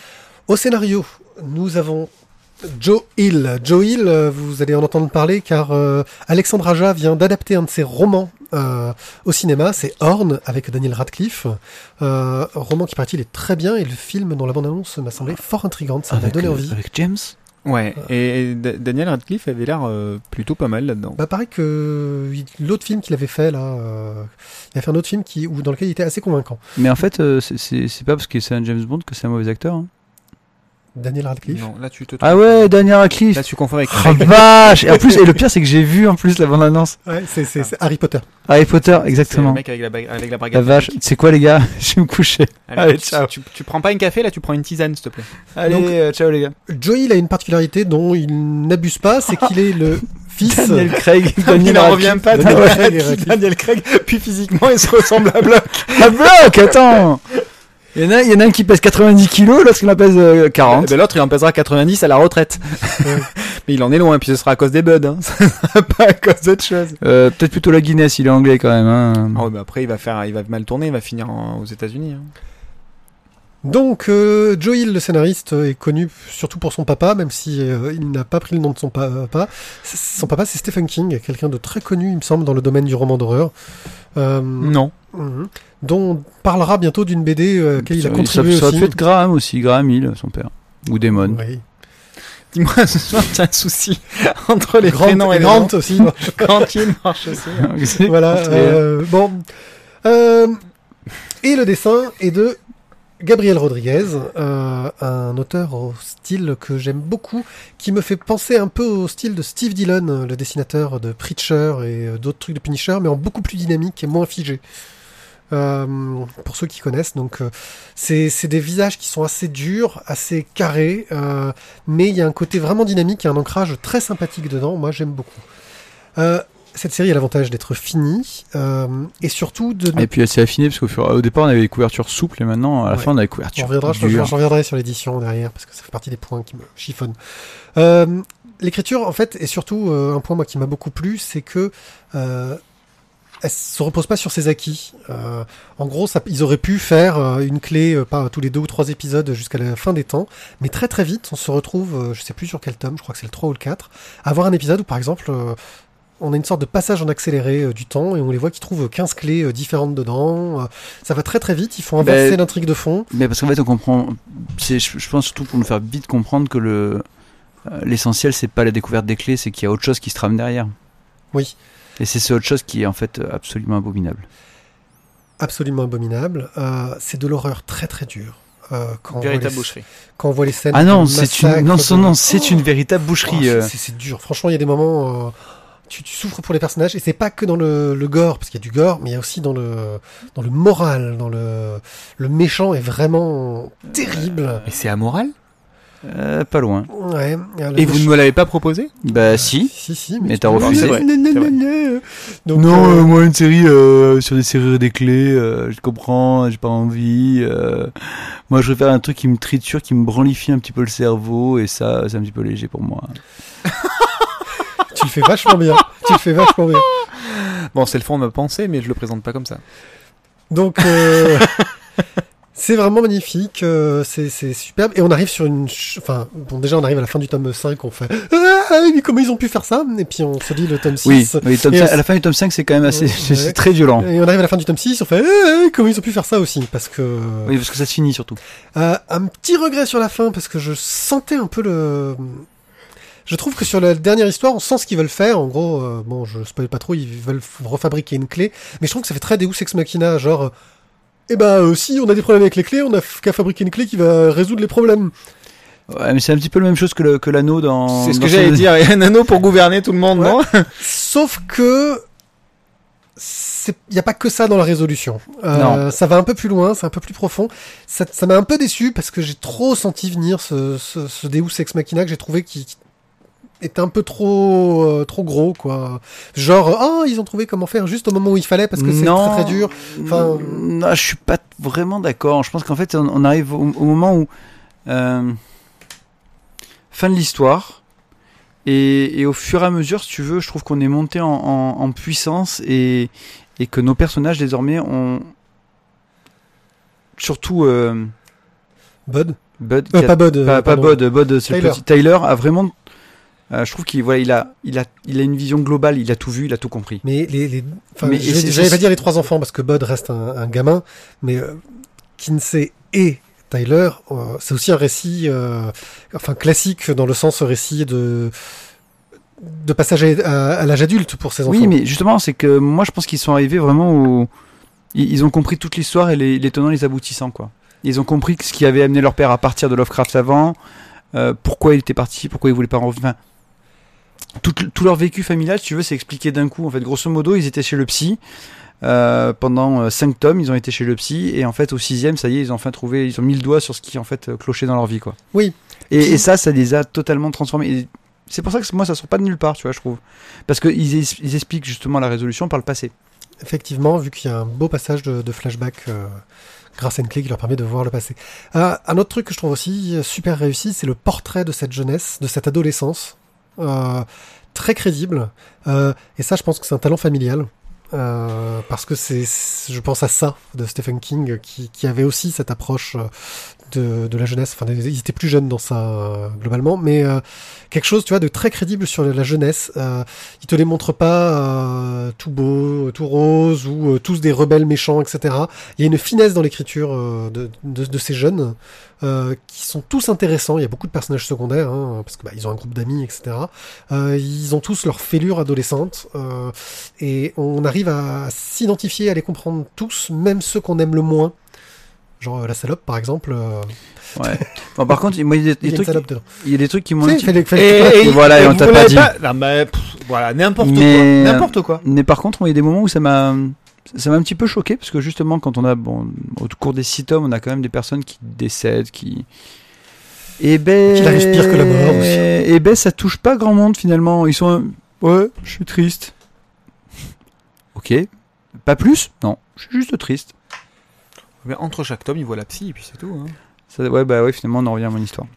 Au scénario, nous avons Joe Hill. Joe Hill, euh, vous allez en entendre parler car euh, Alexandre Aja vient d'adapter un de ses romans euh, au cinéma. C'est Horn avec Daniel Radcliffe. Euh, un roman qui paraît-il est très bien et le film dont la bande-annonce m'a semblé fort intrigante. Ça m'a donné envie.
avec James.
Ouais, et Da- Daniel Radcliffe avait l'air plutôt pas mal là-dedans.
Bah pareil que l'autre film qu'il avait fait là, euh, il a fait un autre film qui, où, dans lequel il était assez convaincant.
Mais en fait, c'est pas parce que c'est un James Bond que c'est un mauvais acteur. hein.
Daniel Radcliffe.
Non, là tu te
Ah ouais, Daniel Radcliffe.
Là tu confonds avec
Oh
Craig.
vache Et en plus, et le pire c'est que j'ai vu en plus la bande annonce.
Ouais, c'est, c'est, c'est Harry Potter.
Harry Potter,
C'est le
exactement.
mec avec la, avec la
La
brigade.
vache. C'est quoi les gars? Je vais me coucher.
Allez,
Allez,
tu-
ciao.
Tu, tu prends pas un café là, tu prends une tisane s'il te plaît.
Allez,
Donc-
euh, ciao les gars.
Joey, il a une particularité dont il n'abuse pas, c'est qu'il est le fils.
Daniel Craig.
il en revient pas.
Daniel
Daniel
Craig.
Daniel puis physiquement il se ressemble à Block.
Ah bloc, attends Il y, en a, il y en a un qui pèse 90 kilos, l'autre qui en pèse euh, 40.
Ben, L'autre il en pèsera 90 à la retraite.
Ouais.
Mais il en est loin, puis ce sera à cause des buds, hein. Pas à cause d'autre chose.
Euh, Peut-être plutôt la Guinness, il est anglais quand même. Hein.
Oh, bah après il va faire, il va mal tourner, il va finir en- aux États-Unis. hein.
Donc, euh, Joe Hill, le scénariste, est connu surtout pour son papa, même si euh, il n'a pas pris le nom de son papa. Son papa, c'est Stephen King, quelqu'un de très connu, il me semble, dans le domaine du roman d'horreur. Euh,
Non.
mhm. Dont on parlera bientôt d'une BD euh, à laquelle il a
Ça-
contribué
ça, ça
aussi.
peut être Graham aussi, Graham Hill, son père. Ou Damon.
Oui.
Dis-moi, ce soir t'as un souci entre les
Grant,
prénoms et les
Grant
noms.
aussi.
Grant Hill marche aussi.
voilà. euh, bon. Euh, et le dessin est de Gabriel Rodriguez, euh, un auteur au style que j'aime beaucoup, qui me fait penser un peu au style de Steve Dillon, le dessinateur de Preacher et d'autres trucs de Punisher, mais en beaucoup plus dynamique et moins figé. Euh, pour ceux qui connaissent, donc euh, c'est des visages qui sont assez durs, assez carrés, euh, mais il y a un côté vraiment dynamique et un ancrage très sympathique dedans. Moi, j'aime beaucoup. Euh, cette série a l'avantage d'être finie et surtout de.
Et puis elle s'est affinée parce qu'au fur- au départ on avait des couvertures souples et maintenant à la
Ouais.
fin on a des couvertures dures.
j'en reviendrai sur l'édition derrière parce que ça fait partie des points qui me chiffonnent. L'écriture, en fait, et surtout un point moi qui m'a beaucoup plu, c'est que elle se repose pas sur ses acquis. Euh, en gros, ça, ils auraient pu faire euh, une clé euh, pas tous les deux ou trois épisodes jusqu'à la fin des temps, mais très très vite, on se retrouve, je sais plus sur quel tome, je crois que c'est le 3 ou le 4, à avoir un épisode où par exemple on a une sorte de passage en accéléré euh, du temps et on les voit qui trouvent 15 clés euh, différentes dedans. Euh, ça va très très vite, ils font inverser
Ben,
l'intrigue de fond.
Mais parce qu'en fait on comprend, je, je pense surtout pour nous faire vite comprendre que le l'essentiel c'est pas la découverte des clés, c'est qu'il y a autre chose qui se trame derrière.
Oui.
Et c'est ce autre chose qui est en fait absolument abominable.
absolument abominable. Euh, c'est de l'horreur très très dure. Euh, quand, on
Véritable
les,
boucherie.
quand on voit les scènes.
Ah non, c'est une non,
de-
non, c'est une véritable
Oh,
boucherie.
c'est-
euh.
c'est dur. Franchement, il y a des moments. euh, tu, tu souffres pour les personnages et c'est pas que dans le, le gore parce qu'il y a du gore, mais il y a aussi dans le dans le moral, dans le le méchant est vraiment terrible.
Et c'est amoral?
Euh, pas loin.
Ouais.
Et vous ne me l'avez pas proposé?
Bah si.
Si si.
Mais t'as refusé.
Vrai,
Non, non,
c'est vrai.
non, non. Donc,
non,
euh,
euh, moi une série euh, sur des serrures et des clés, euh, je comprends, j'ai pas envie. euh. moi je préfère un truc qui me triture, qui me branlifie un petit peu le cerveau et ça c'est un petit peu léger pour moi.
tu le fais vachement bien. tu le fais vachement bien.
Bon, c'est le fond de ma pensée, mais je le présente pas comme ça.
Donc, euh, c'est vraiment magnifique, euh, c'est c'est superbe. Et on arrive sur une... Enfin, bon, déjà, on arrive à la fin du tome 5, on fait... Ah, mais comment ils ont pu faire ça? Et puis on se dit le tome 6...
Oui, oui tome
Et
5
on-
à la fin du tome 5, c'est quand même assez.
Ouais.
c'est très violent.
Et on arrive à la fin du tome 6, on fait... Ah, comment ils ont pu faire ça aussi? Parce que...
Oui, parce que ça se finit surtout.
Euh, un petit regret sur la fin parce que je sentais un peu le. Je trouve que sur la dernière histoire, on sent ce qu'ils veulent faire. En gros, euh, bon, je spoil pas trop, ils veulent refabriquer une clé, mais je trouve que ça fait très Deus Ex Machina, genre. Eh ben, euh, si on a des problèmes avec les clés, on a qu'à fabriquer une clé qui va résoudre les problèmes.
Ouais, mais c'est un petit peu la même chose que le- que l'anneau dans.
C'est ce
dans
que j'allais dire. Il y a un anneau pour gouverner tout le monde,
Ouais.
non?
Sauf que il n'y a pas que ça dans la résolution. Euh,
Non.
Ça va un peu plus loin, c'est un peu plus profond. Ça ça m'a un peu déçu parce que j'ai trop senti venir ce, ce, ce Deus Ex Machina que j'ai trouvé qui qui était un peu trop euh, trop gros quoi. Genre oh ils ont trouvé comment faire juste au moment où il fallait parce que c'est très très dur. Enfin-
non, je suis pas vraiment d'accord. Je pense qu'en fait, on, on arrive au, au moment où euh, fin de l'histoire. Et, et au fur et à mesure, si tu veux, je trouve qu'on est monté en, en- en puissance et, et que nos personnages désormais ont surtout euh,
Bud,
Bud,
Euh,
a-
pas Bud,
pas. Bud, Bud, c'est le petit Tyler a vraiment. Euh, je trouve qu'il voilà, il a, il a, il a une vision globale. Il a tout vu, il a tout compris.
Mais les, les... Enfin,
Mais
je j'allais pas dire les trois enfants parce que Bud reste un, un gamin, mais euh, Kinsey et Tyler, euh, c'est aussi un récit, enfin classique dans le sens récit de de passage à, l'âge adulte pour ces enfants.
Oui, mais justement, c'est que moi, je pense qu'ils sont arrivés vraiment où ils, ils ont compris toute l'histoire et les, les tenants, les aboutissants, quoi. Ils ont compris ce qui avait amené leur père à partir de Lovecraft avant, euh, pourquoi il était parti, pourquoi il voulait pas revenir. Enfin, tout, tout leur vécu familial, si tu veux, c'est expliqué d'un coup. En fait, grosso modo, ils étaient chez le psy. euh, pendant euh, cinq tomes, ils ont été chez le psy et en fait au sixième, ça y est, ils ont enfin trouvé, ils ont mis le doigt sur ce qui en fait euh, clochait dans leur vie, quoi.
Oui.
Et, et ça, ça les a totalement transformés. C'est pour ça que moi, ça sort pas de nulle part, tu vois, je trouve. Parce qu'ils ils expliquent justement la résolution par le passé.
Effectivement, vu qu'il y a un beau passage de, de flashback euh, grâce à une clé qui leur permet de voir le passé. Euh, un autre truc que je trouve aussi euh, super réussi, c'est le portrait de cette jeunesse, de cette adolescence. Euh, très crédible. Euh, et ça, je pense que c'est un talent familial. Euh, parce que c'est, je pense à ça de Stephen King qui, qui avait aussi cette approche euh, de, la jeunesse. Enfin, ils étaient plus jeunes dans ça euh, globalement, mais euh, quelque chose, tu vois, de très crédible sur la jeunesse. Euh, il te les montre pas euh, tout beau, tout rose ou tous des rebelles méchants, etc. Il y a une finesse dans l'écriture de, de, ces jeunes qui sont tous intéressants. Il y a beaucoup de personnages secondaires hein, parce que bah, ils ont un groupe d'amis, etc. Ils ont tous leur fêlure adolescente et on arrive à s'identifier, à les comprendre tous, même ceux qu'on aime le moins. Genre euh, la salope, par exemple. euh,
Ouais. Bon, par contre, moi, il y a des,
il y a
trucs,
salope dedans.
il y a des trucs qui m'ont.
Fallait- fallait-
Et voilà, et on t'a pas dit.
Non, mais, pff, voilà, n'importe quoi. N'importe quoi.
Mais par contre, il y a des moments où ça m'a, ça m'a un petit peu choqué parce que justement, quand on a, bon, au cours des six tomes, on a quand même des personnes qui décèdent, qui. Et ben.
Qui la respirent que la mort aussi.
Et ben, ça touche pas grand monde finalement. Ils sont. un- Ouais, je suis triste. Ok. Pas plus? Non, je suis juste triste.
Mais entre chaque tome, il voit la psy et puis c'est tout. hein.
Ça, ouais, bah ouais, finalement, on en revient à mon histoire.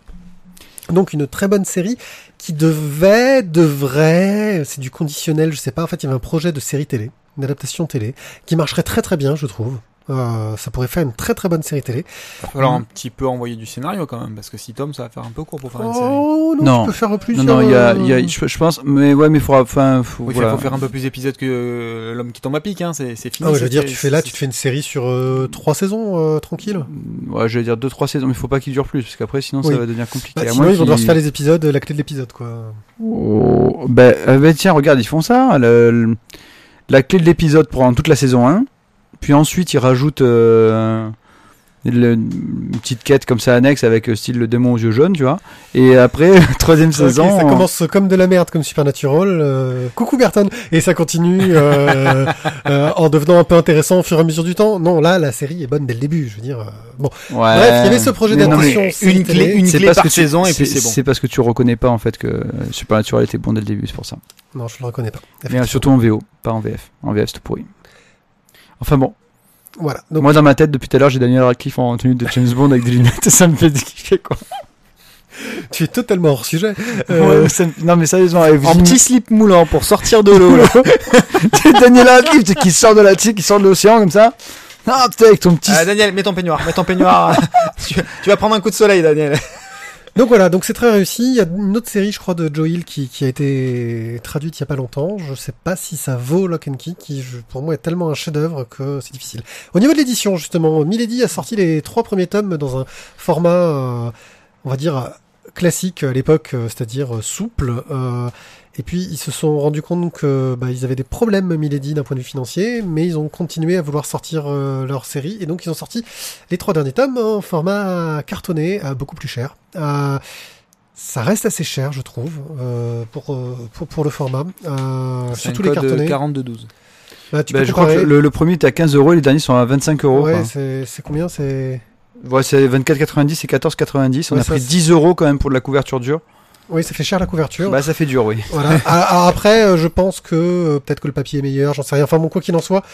Donc une très bonne série qui devait, devrait, c'est du conditionnel, je sais pas. En fait, il y avait un projet de série télé, une adaptation télé, qui marcherait très très bien, je trouve. Euh, ça pourrait faire une très très bonne série télé.
Il va falloir
Mm.
un petit peu envoyer du scénario quand même, parce que 6 tomes, ça va faire un peu court pour faire une série.
Oh non,
Non.
tu peux faire
Non,
plusieurs.
non, il y a,
euh,
il y a- je, je pense, mais ouais, mais il faudra, enfin, faut,
Oui, il
voilà.
faut faire un peu plus d'épisodes que euh, l'homme qui tombe à pic, hein. c'est c'est fini.
Ah ouais, je veux dire, tu fais là, tu te fais une série sur euh, trois saisons, euh, tranquille.
Ouais, je vais dire 2-3 saisons, mais il faut pas qu'il dure plus, parce qu'après, sinon,
Oui.
ça va devenir compliqué.
Bah,
À
sinon,
moins
ils vont devoir se faire les épisodes, la clé de l'épisode, quoi.
Oh, bah, tiens, regarde, ils font ça. le- le- la clé de l'épisode pendant toute la saison 1. Puis ensuite, ils rajoutent euh, le- une petite quête comme ça annexe avec euh, style le démon aux yeux jaunes, tu vois. Et après, troisième saison.
ça commence comme de la merde, comme Supernatural. euh, Coucou Berton. Et ça continue euh, euh, en devenant un peu intéressant au fur et à mesure du temps. Non, là, la série est bonne dès le début. Je veux dire. euh, Bon,
Ouais.
bref, il y avait ce projet d'adaptation.
une clé-
télé.
une
c'est
clé
parce
par
que tu-
saison et puis c'est bon.
C'est parce que tu reconnais pas en fait que Supernatural était bon dès le début, c'est pour ça.
Non, je le reconnais pas.
Mais surtout en VO, pas en VF. En VF, c'était pourri. Enfin bon,
Voilà. Donc,
moi dans ma tête depuis tout à l'heure, j'ai Daniel Radcliffe en tenue de James Bond avec des lunettes, ça me fait kiffer quoi.
Tu es totalement hors sujet. Euh,
Ouais, ça- non mais sérieusement, vous
En petit slip moulant pour sortir de l'eau. là.
Daniel Radcliffe qui sort de la, qui sort de l'océan comme ça. Ah putain avec ton petit.
Ah, Daniel, mets ton peignoir, mets ton peignoir. tu, tu vas prendre un coup de soleil, Daniel.
Donc voilà, donc c'est très réussi. Il y a une autre série, je crois, de Joe qui, a été traduite il y a pas longtemps. Je sais pas si ça vaut Lock and Key, qui pour moi est tellement un chef-d'œuvre que c'est difficile. Au niveau de l'édition, justement, Milady a sorti les trois premiers tomes dans un format, euh, on va dire classique à l'époque, euh, c'est-à-dire euh, souple. Et puis ils se sont rendus compte que bah, ils avaient des problèmes Milady d'un point de vue financier, mais ils ont continué à vouloir sortir euh, leur série et donc ils ont sorti les trois derniers tomes en format cartonné, euh, beaucoup plus cher. Euh, ça reste assez cher, je trouve, euh, pour, pour pour le format. Euh, surtout
un
les cartonnés.
4212.
Bah, tu
Bah,
peux
je crois que le, le premier était à 15 euros et les derniers sont à 25 euros.
Ouais, c'est c'est combien C'est?
Ouais, c'est 24,90 et 14,90. On
Ouais,
a
ça,
pris
c'est-
10 euros quand même pour de la couverture dure.
Oui, ça fait cher la couverture.
Bah ça fait dur, oui.
Voilà. Alors alors après, euh, je pense que euh, peut-être que le papier est meilleur, j'en sais rien. Enfin bon, quoi qu'il en soit,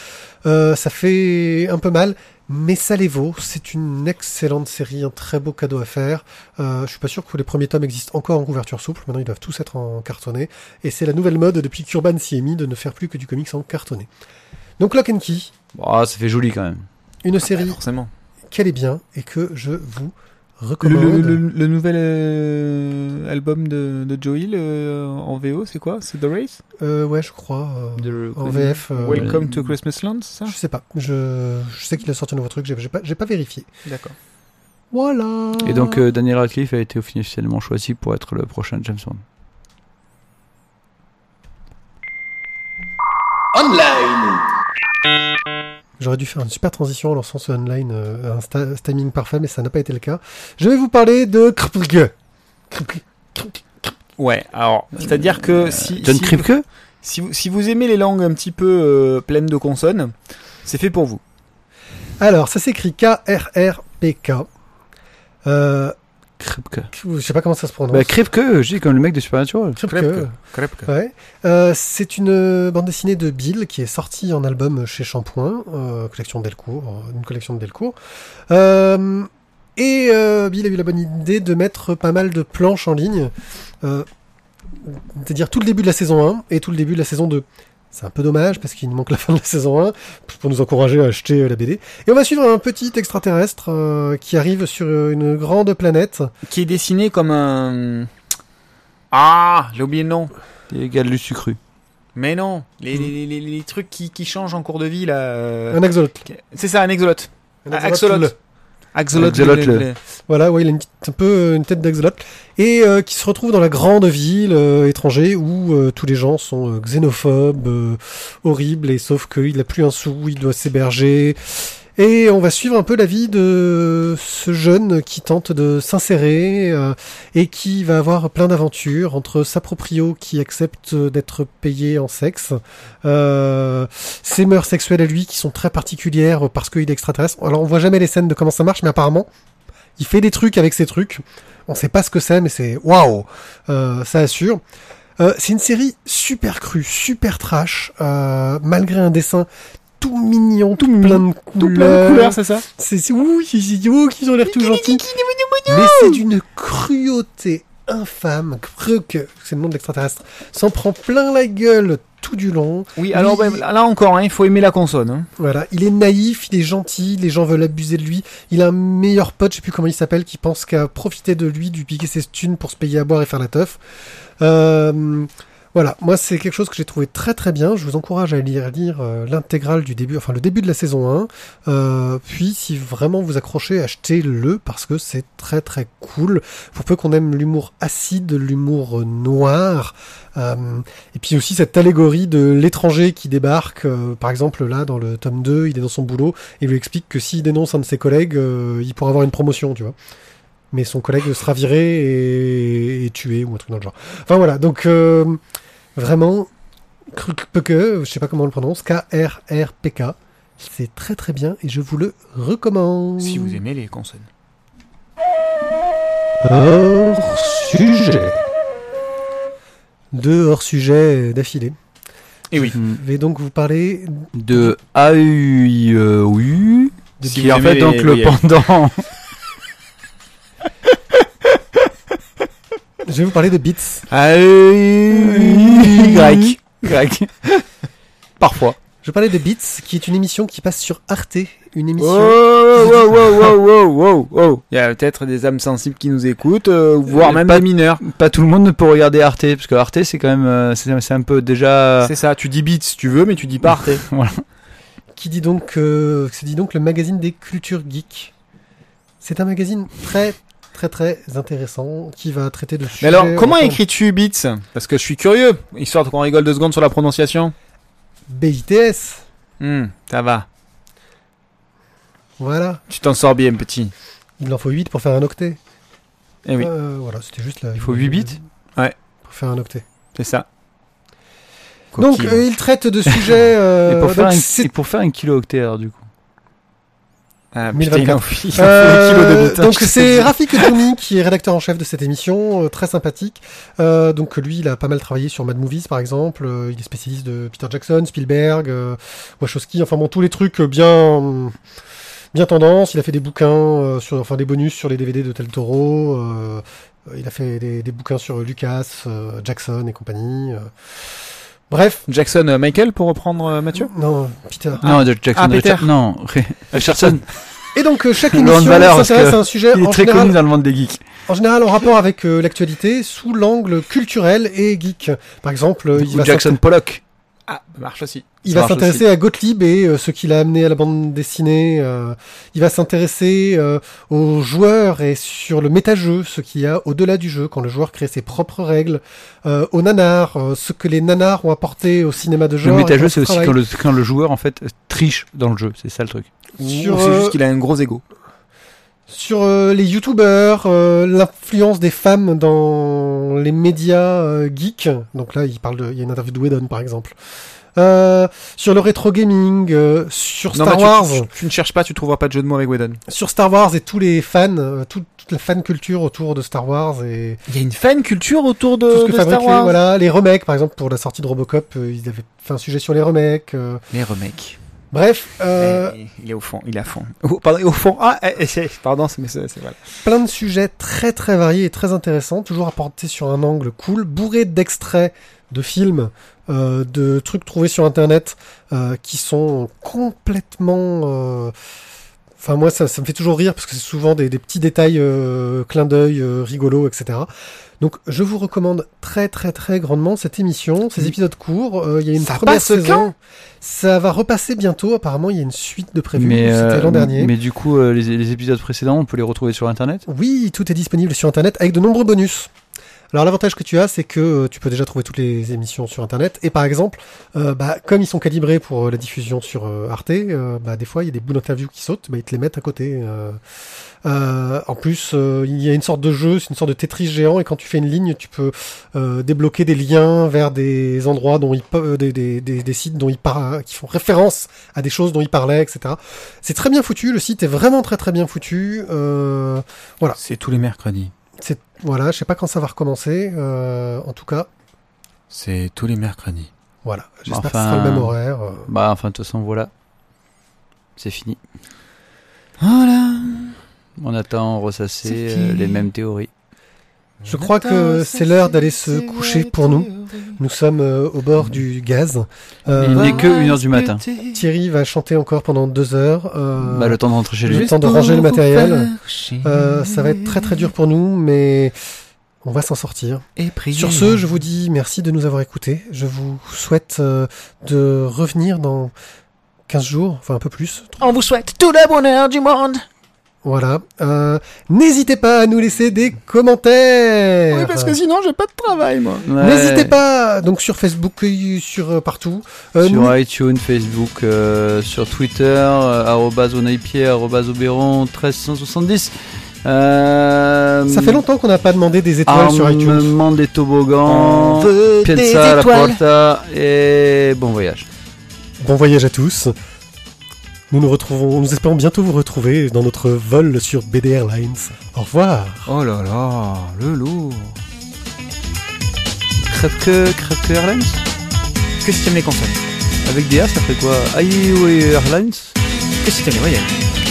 euh, ça fait un peu mal, mais ça les vaut. C'est une excellente série, un très beau cadeau à faire. Euh, je suis pas sûr que les premiers tomes existent encore en couverture souple. Maintenant, ils doivent tous être en cartonné. Et c'est la nouvelle mode depuis qu'Urban s'y est mis de ne faire plus que du comics en cartonné. Donc Lock and Key,
Bon, ça fait joli quand même.
une série
Forcément.
qu'elle est bien et que je vous
Le,
recommande.
le- le- le nouvel euh, album de, de Joe Hill euh, en VO, c'est quoi? C'est The Race?
Euh, ouais, je crois. euh, en VF. euh,
Welcome to Christmas Land, c'est ça?
Je sais pas. Je, je sais qu'il a sorti un nouveau truc. J'ai pas, j'ai pas vérifié.
D'accord.
Voilà.
Et donc euh, Daniel Radcliffe a été officiellement choisi pour être le prochain James Bond.
J'aurais dû faire une super transition en lançant ce online, euh, un sta- timing parfait, mais ça n'a pas été le cas. Je vais vous parler de Krpke. Krpke.
Ouais, alors, c'est-à-dire que si,
John
si,
Kripke
si, vous, si vous aimez les langues un petit peu euh, pleines de consonnes, c'est fait pour vous.
Alors, ça s'écrit K-R-R-P-K. Euh,
Kripke.
je sais pas comment ça se prononce.
Bah Kripke, je dis comme le mec de Supernatural.
Kripke.
Kripke.
Ouais. Euh, c'est une euh, bande dessinée de Bill qui est sortie en album chez Shampoing, euh, collection Delcourt, une collection de Delcourt. Euh, et euh, Bill a eu la bonne idée de mettre pas mal de planches en ligne, euh, c'est-à-dire tout le début de la saison 1 et tout le début de la saison 2. C'est un peu dommage parce qu'il nous manque la fin de la saison 1 pour nous encourager à acheter euh, la BD. Et on va suivre un petit extraterrestre euh, qui arrive sur une grande planète.
Qui est dessiné comme un... Ah, j'ai oublié le nom.
Les gars de Lusucru.
Mais non, les, les, les, les trucs qui, qui changent en cours de vie, là... euh,
Un axolote.
C'est ça, un exolote.
Un axolote.
Le-
le-
le-
Voilà, ouais, il a une, un peu une tête d'axolote. Et euh, qui se retrouve dans la grande ville euh, étranger où euh, tous les gens sont euh, xénophobes, euh, horribles, et sauf qu'il n'a plus un sou, il doit s'héberger. Et on va suivre un peu la vie de ce jeune qui tente de s'insérer euh, et qui va avoir plein d'aventures entre sa proprio qui accepte d'être payé en sexe, euh, ses mœurs sexuelles à lui qui sont très particulières parce qu'il est extraterrestre. Alors on voit jamais les scènes de comment ça marche, mais apparemment il fait des trucs avec ses trucs. On sait pas ce que c'est, mais c'est waouh, euh, ça assure. Euh, c'est une série super crue, super trash, euh, malgré un dessin tout mignon, tout plein de couleurs.
Tout plein de couleurs, c'est ça
C'est oui, oh, qu'ils ont l'air tout gentils. Mais c'est d'une cruauté infâme. Kruk, c'est le nom de l'extraterrestre. S'en prend plein la gueule tout du long.
Oui, alors là encore, hein, il faut aimer la consonne. hein.
Voilà, il est naïf, il est gentil, les gens veulent abuser de lui. Il a un meilleur pote, je sais plus comment il s'appelle, qui pense qu'à profiter de lui, lui piquer ses thunes pour se payer à boire et faire la teuf. Euh, voilà, moi c'est quelque chose que j'ai trouvé très très bien. Je vous encourage à lire, lire euh, l'intégrale du début, enfin le début de la saison 1. Euh, puis si vraiment vous accrochez, achetez-le parce que c'est très très cool. Pour peu qu'on aime l'humour acide, l'humour noir. Euh, et puis aussi cette allégorie de l'étranger qui débarque, euh, par exemple là dans le tome 2, il est dans son boulot et lui explique que s'il dénonce un de ses collègues, euh, il pourra avoir une promotion, tu vois. Mais son collègue sera viré et, et tué ou un truc dans le genre. Enfin voilà, donc euh, vraiment, Krukpeke, je sais pas comment on le prononce, K-R-R-P-K, c'est très très bien et je vous le recommande.
Si vous aimez les consonnes.
Hors sujet. Deux hors sujet d'affilée.
Et oui.
Mm.
Je vais donc vous parler
De AUU,
Si
qui est en fait
les
donc le pendant.
Je vais vous parler de Beats.
Ah, Y. Y. Parfois.
Je vais parler de Beats, qui est une émission qui passe sur Arte. Une émission.
Wow, wow, wow, wow, wow. Il y a peut-être des âmes sensibles qui nous écoutent, euh, voire
Euh,
même
pas-
des mineurs.
Pas tout le monde ne peut regarder Arte, parce que Arte, c'est quand même, euh, c'est un peu déjà.
C'est ça, tu dis beats si tu veux, mais tu dis pas Arte.
qui dit donc, se dit donc le magazine des cultures geeks. C'est un magazine très très très intéressant qui va traiter de
Mais alors, comment écris-tu beats? Parce que je suis curieux, histoire qu'on rigole deux secondes sur la prononciation.
BITS.
Hmm, ça va.
Voilà.
Tu t'en sors bien, petit.
Il en faut 8 pour faire un octet.
Eh oui,
Euh, voilà, c'était juste là.
Il faut 8 bits?
Pour faire un octet.
c'est ça.
Donc, euh, il traite de sujets. euh,
et, pour faire
donc
un, et pour faire un kilo-octet, alors, du coup.
Ah,
1024.
putain, il en faut- il en faut
Euh,
de
donc c'est. Rafik Toumi qui est rédacteur en chef de cette émission, euh, très sympathique. Euh, donc lui, il a pas mal travaillé sur Mad Movies par exemple. Euh, il est spécialiste de Peter Jackson, Spielberg, euh, Wachowski. Enfin bon, tous les trucs bien bien tendance. Il a fait des bouquins sur, enfin des bonus sur les DVD de Tel Toro. Euh, il a fait des, des bouquins sur Lucas, Jackson et compagnie. Bref,
Jackson euh, Michael pour reprendre euh, Mathieu
non, Peter.
Non, de Jackson
Ah, Peter.
Richard- Non, Richardson.
Et donc euh, chaque
Laurent
émission
Valeur, parce
s'intéresse
que
à un sujet
Il est
en
très
général
connu dans le monde des geeks.
En général, en rapport avec euh, l'actualité, sous l'angle culturel et geek. Par exemple, euh, il
Ou
va
Jackson Pollock.
Ah, ça marche aussi.
Il va s'intéresser à Gottlieb et euh, ce qu'il a amené à la bande dessinée. euh, il va s'intéresser euh, aux joueurs et sur le méta-jeu, ce qu'il y a au-delà du jeu, quand le joueur crée ses propres règles, euh, aux nanars, euh, ce que les nanars ont apporté au cinéma de
Le
genre. et
méta-jeu, c'est aussi quand le, quand le joueur, en fait, triche dans le jeu. C'est ça le truc.
Sur,
Ou c'est
euh,
juste qu'il a un gros ego.
sur euh, les youtubeurs, euh, l'influence des femmes dans les médias euh, geeks. Donc là, il parle de, il y a une interview de Whedon par exemple. Euh, sur le rétro gaming, euh, sur Star Wars,
Tu, tu ne cherches pas, tu trouveras pas de jeu de mots avec Whedon.
sur Star Wars et tous les fans, euh, tout- toute la fan culture autour de Star Wars et
Il y a une fan culture autour de,
tout ce que
de Star Wars.
voilà, les remakes par exemple pour la sortie de Robocop, euh, ils avaient fait un sujet sur les remakes. euh,
Les remakes.
bref, euh,
Eh, il est au fond, il est à fond. Oh, pardon, au fond. Ah, eh, eh, pardon, c'est mais c'est c'est voilà.
plein de sujets très très variés et très intéressants, toujours apportés sur un angle cool, bourré d'extraits de films, euh, de trucs trouvés sur internet euh, qui sont complètement... euh, Enfin moi ça, ça me fait toujours rire parce que c'est souvent des, des petits détails clins d'œil rigolos etc. Donc je vous recommande très très très grandement cette émission, ces
Mm.
épisodes courts. Il y a une
Ça
première
passe
saison.
quand
ça va repasser bientôt. Apparemment il y a une suite de prévue.
Mais,
C'était
euh,
l'an dernier.
mais du coup, euh, les, les épisodes précédents, on peut les retrouver sur Internet?
Oui, tout est disponible sur Internet avec de nombreux bonus. Alors l'avantage que tu as, c'est que euh, tu peux déjà trouver toutes les émissions sur Internet. Et par exemple, euh, bah, comme ils sont calibrés pour euh, la diffusion sur Arte, bah, des fois il y a des bouts d'interview qui sautent, bah, ils te les mettent à côté. en plus, il y a une sorte de jeu, c'est une sorte de Tetris géant, et quand tu fais une ligne, tu peux débloquer des liens vers des endroits dont ils des, des, des, des sites dont ils par- qui font référence à des choses dont ils parlaient, etc. C'est très bien foutu, le site est vraiment très très bien foutu. Euh,
C'est tous les mercredis.
C'est voilà, je sais pas quand ça va recommencer. euh, en tout cas,
C'est tous les mercredis.
voilà. J'espère
Enfin,
que ce sera le même horaire. euh.
Bah, enfin, de toute façon, voilà. C'est fini.
Voilà.
On attend ressasser euh, les mêmes théories.
Je crois que c'est l'heure d'aller se coucher pour nous. Nous sommes euh, au bord du gaz. Euh,
Il n'est que 1h du matin.
Thierry va chanter encore pendant deux heures. euh,
Bah, le temps de rentrer chez
le
lui.
temps de ranger le matériel. euh, ça va être très très dur pour nous, mais on va s'en sortir.
Et prier.
Sur ce, je vous dis merci de nous avoir écoutés. Je vous souhaite euh, de revenir dans 15 jours, enfin un peu plus,
On vous souhaite tout le bonheur du monde.
Voilà. Euh, N'hésitez pas à nous laisser des commentaires.
Oui, parce que sinon, j'ai pas de travail, moi.
Ouais.
N'hésitez pas. Donc sur Facebook, euh, sur euh, partout. Euh, nous-
Sur iTunes, Facebook, euh, sur Twitter, arrobase Onaipier, arrobase Oberon, 1370. Euh,
Ça fait longtemps qu'on n'a pas demandé des étoiles sur iTunes.
Armement des toboggans,
On
Piazza
des
la
étoiles.
Porta et bon voyage.
Bon voyage à tous. Nous nous retrouvons, nous espérons bientôt vous retrouver dans notre vol sur BD Airlines. Au revoir.
Oh là là, le lourd.
Crève-que, Crève-que Airlines?
Qu'est-ce que tu aimes les consoles
Avec des A, ça fait quoi? Highway Airlines?
Qu'est-ce que tu aimes les voyages?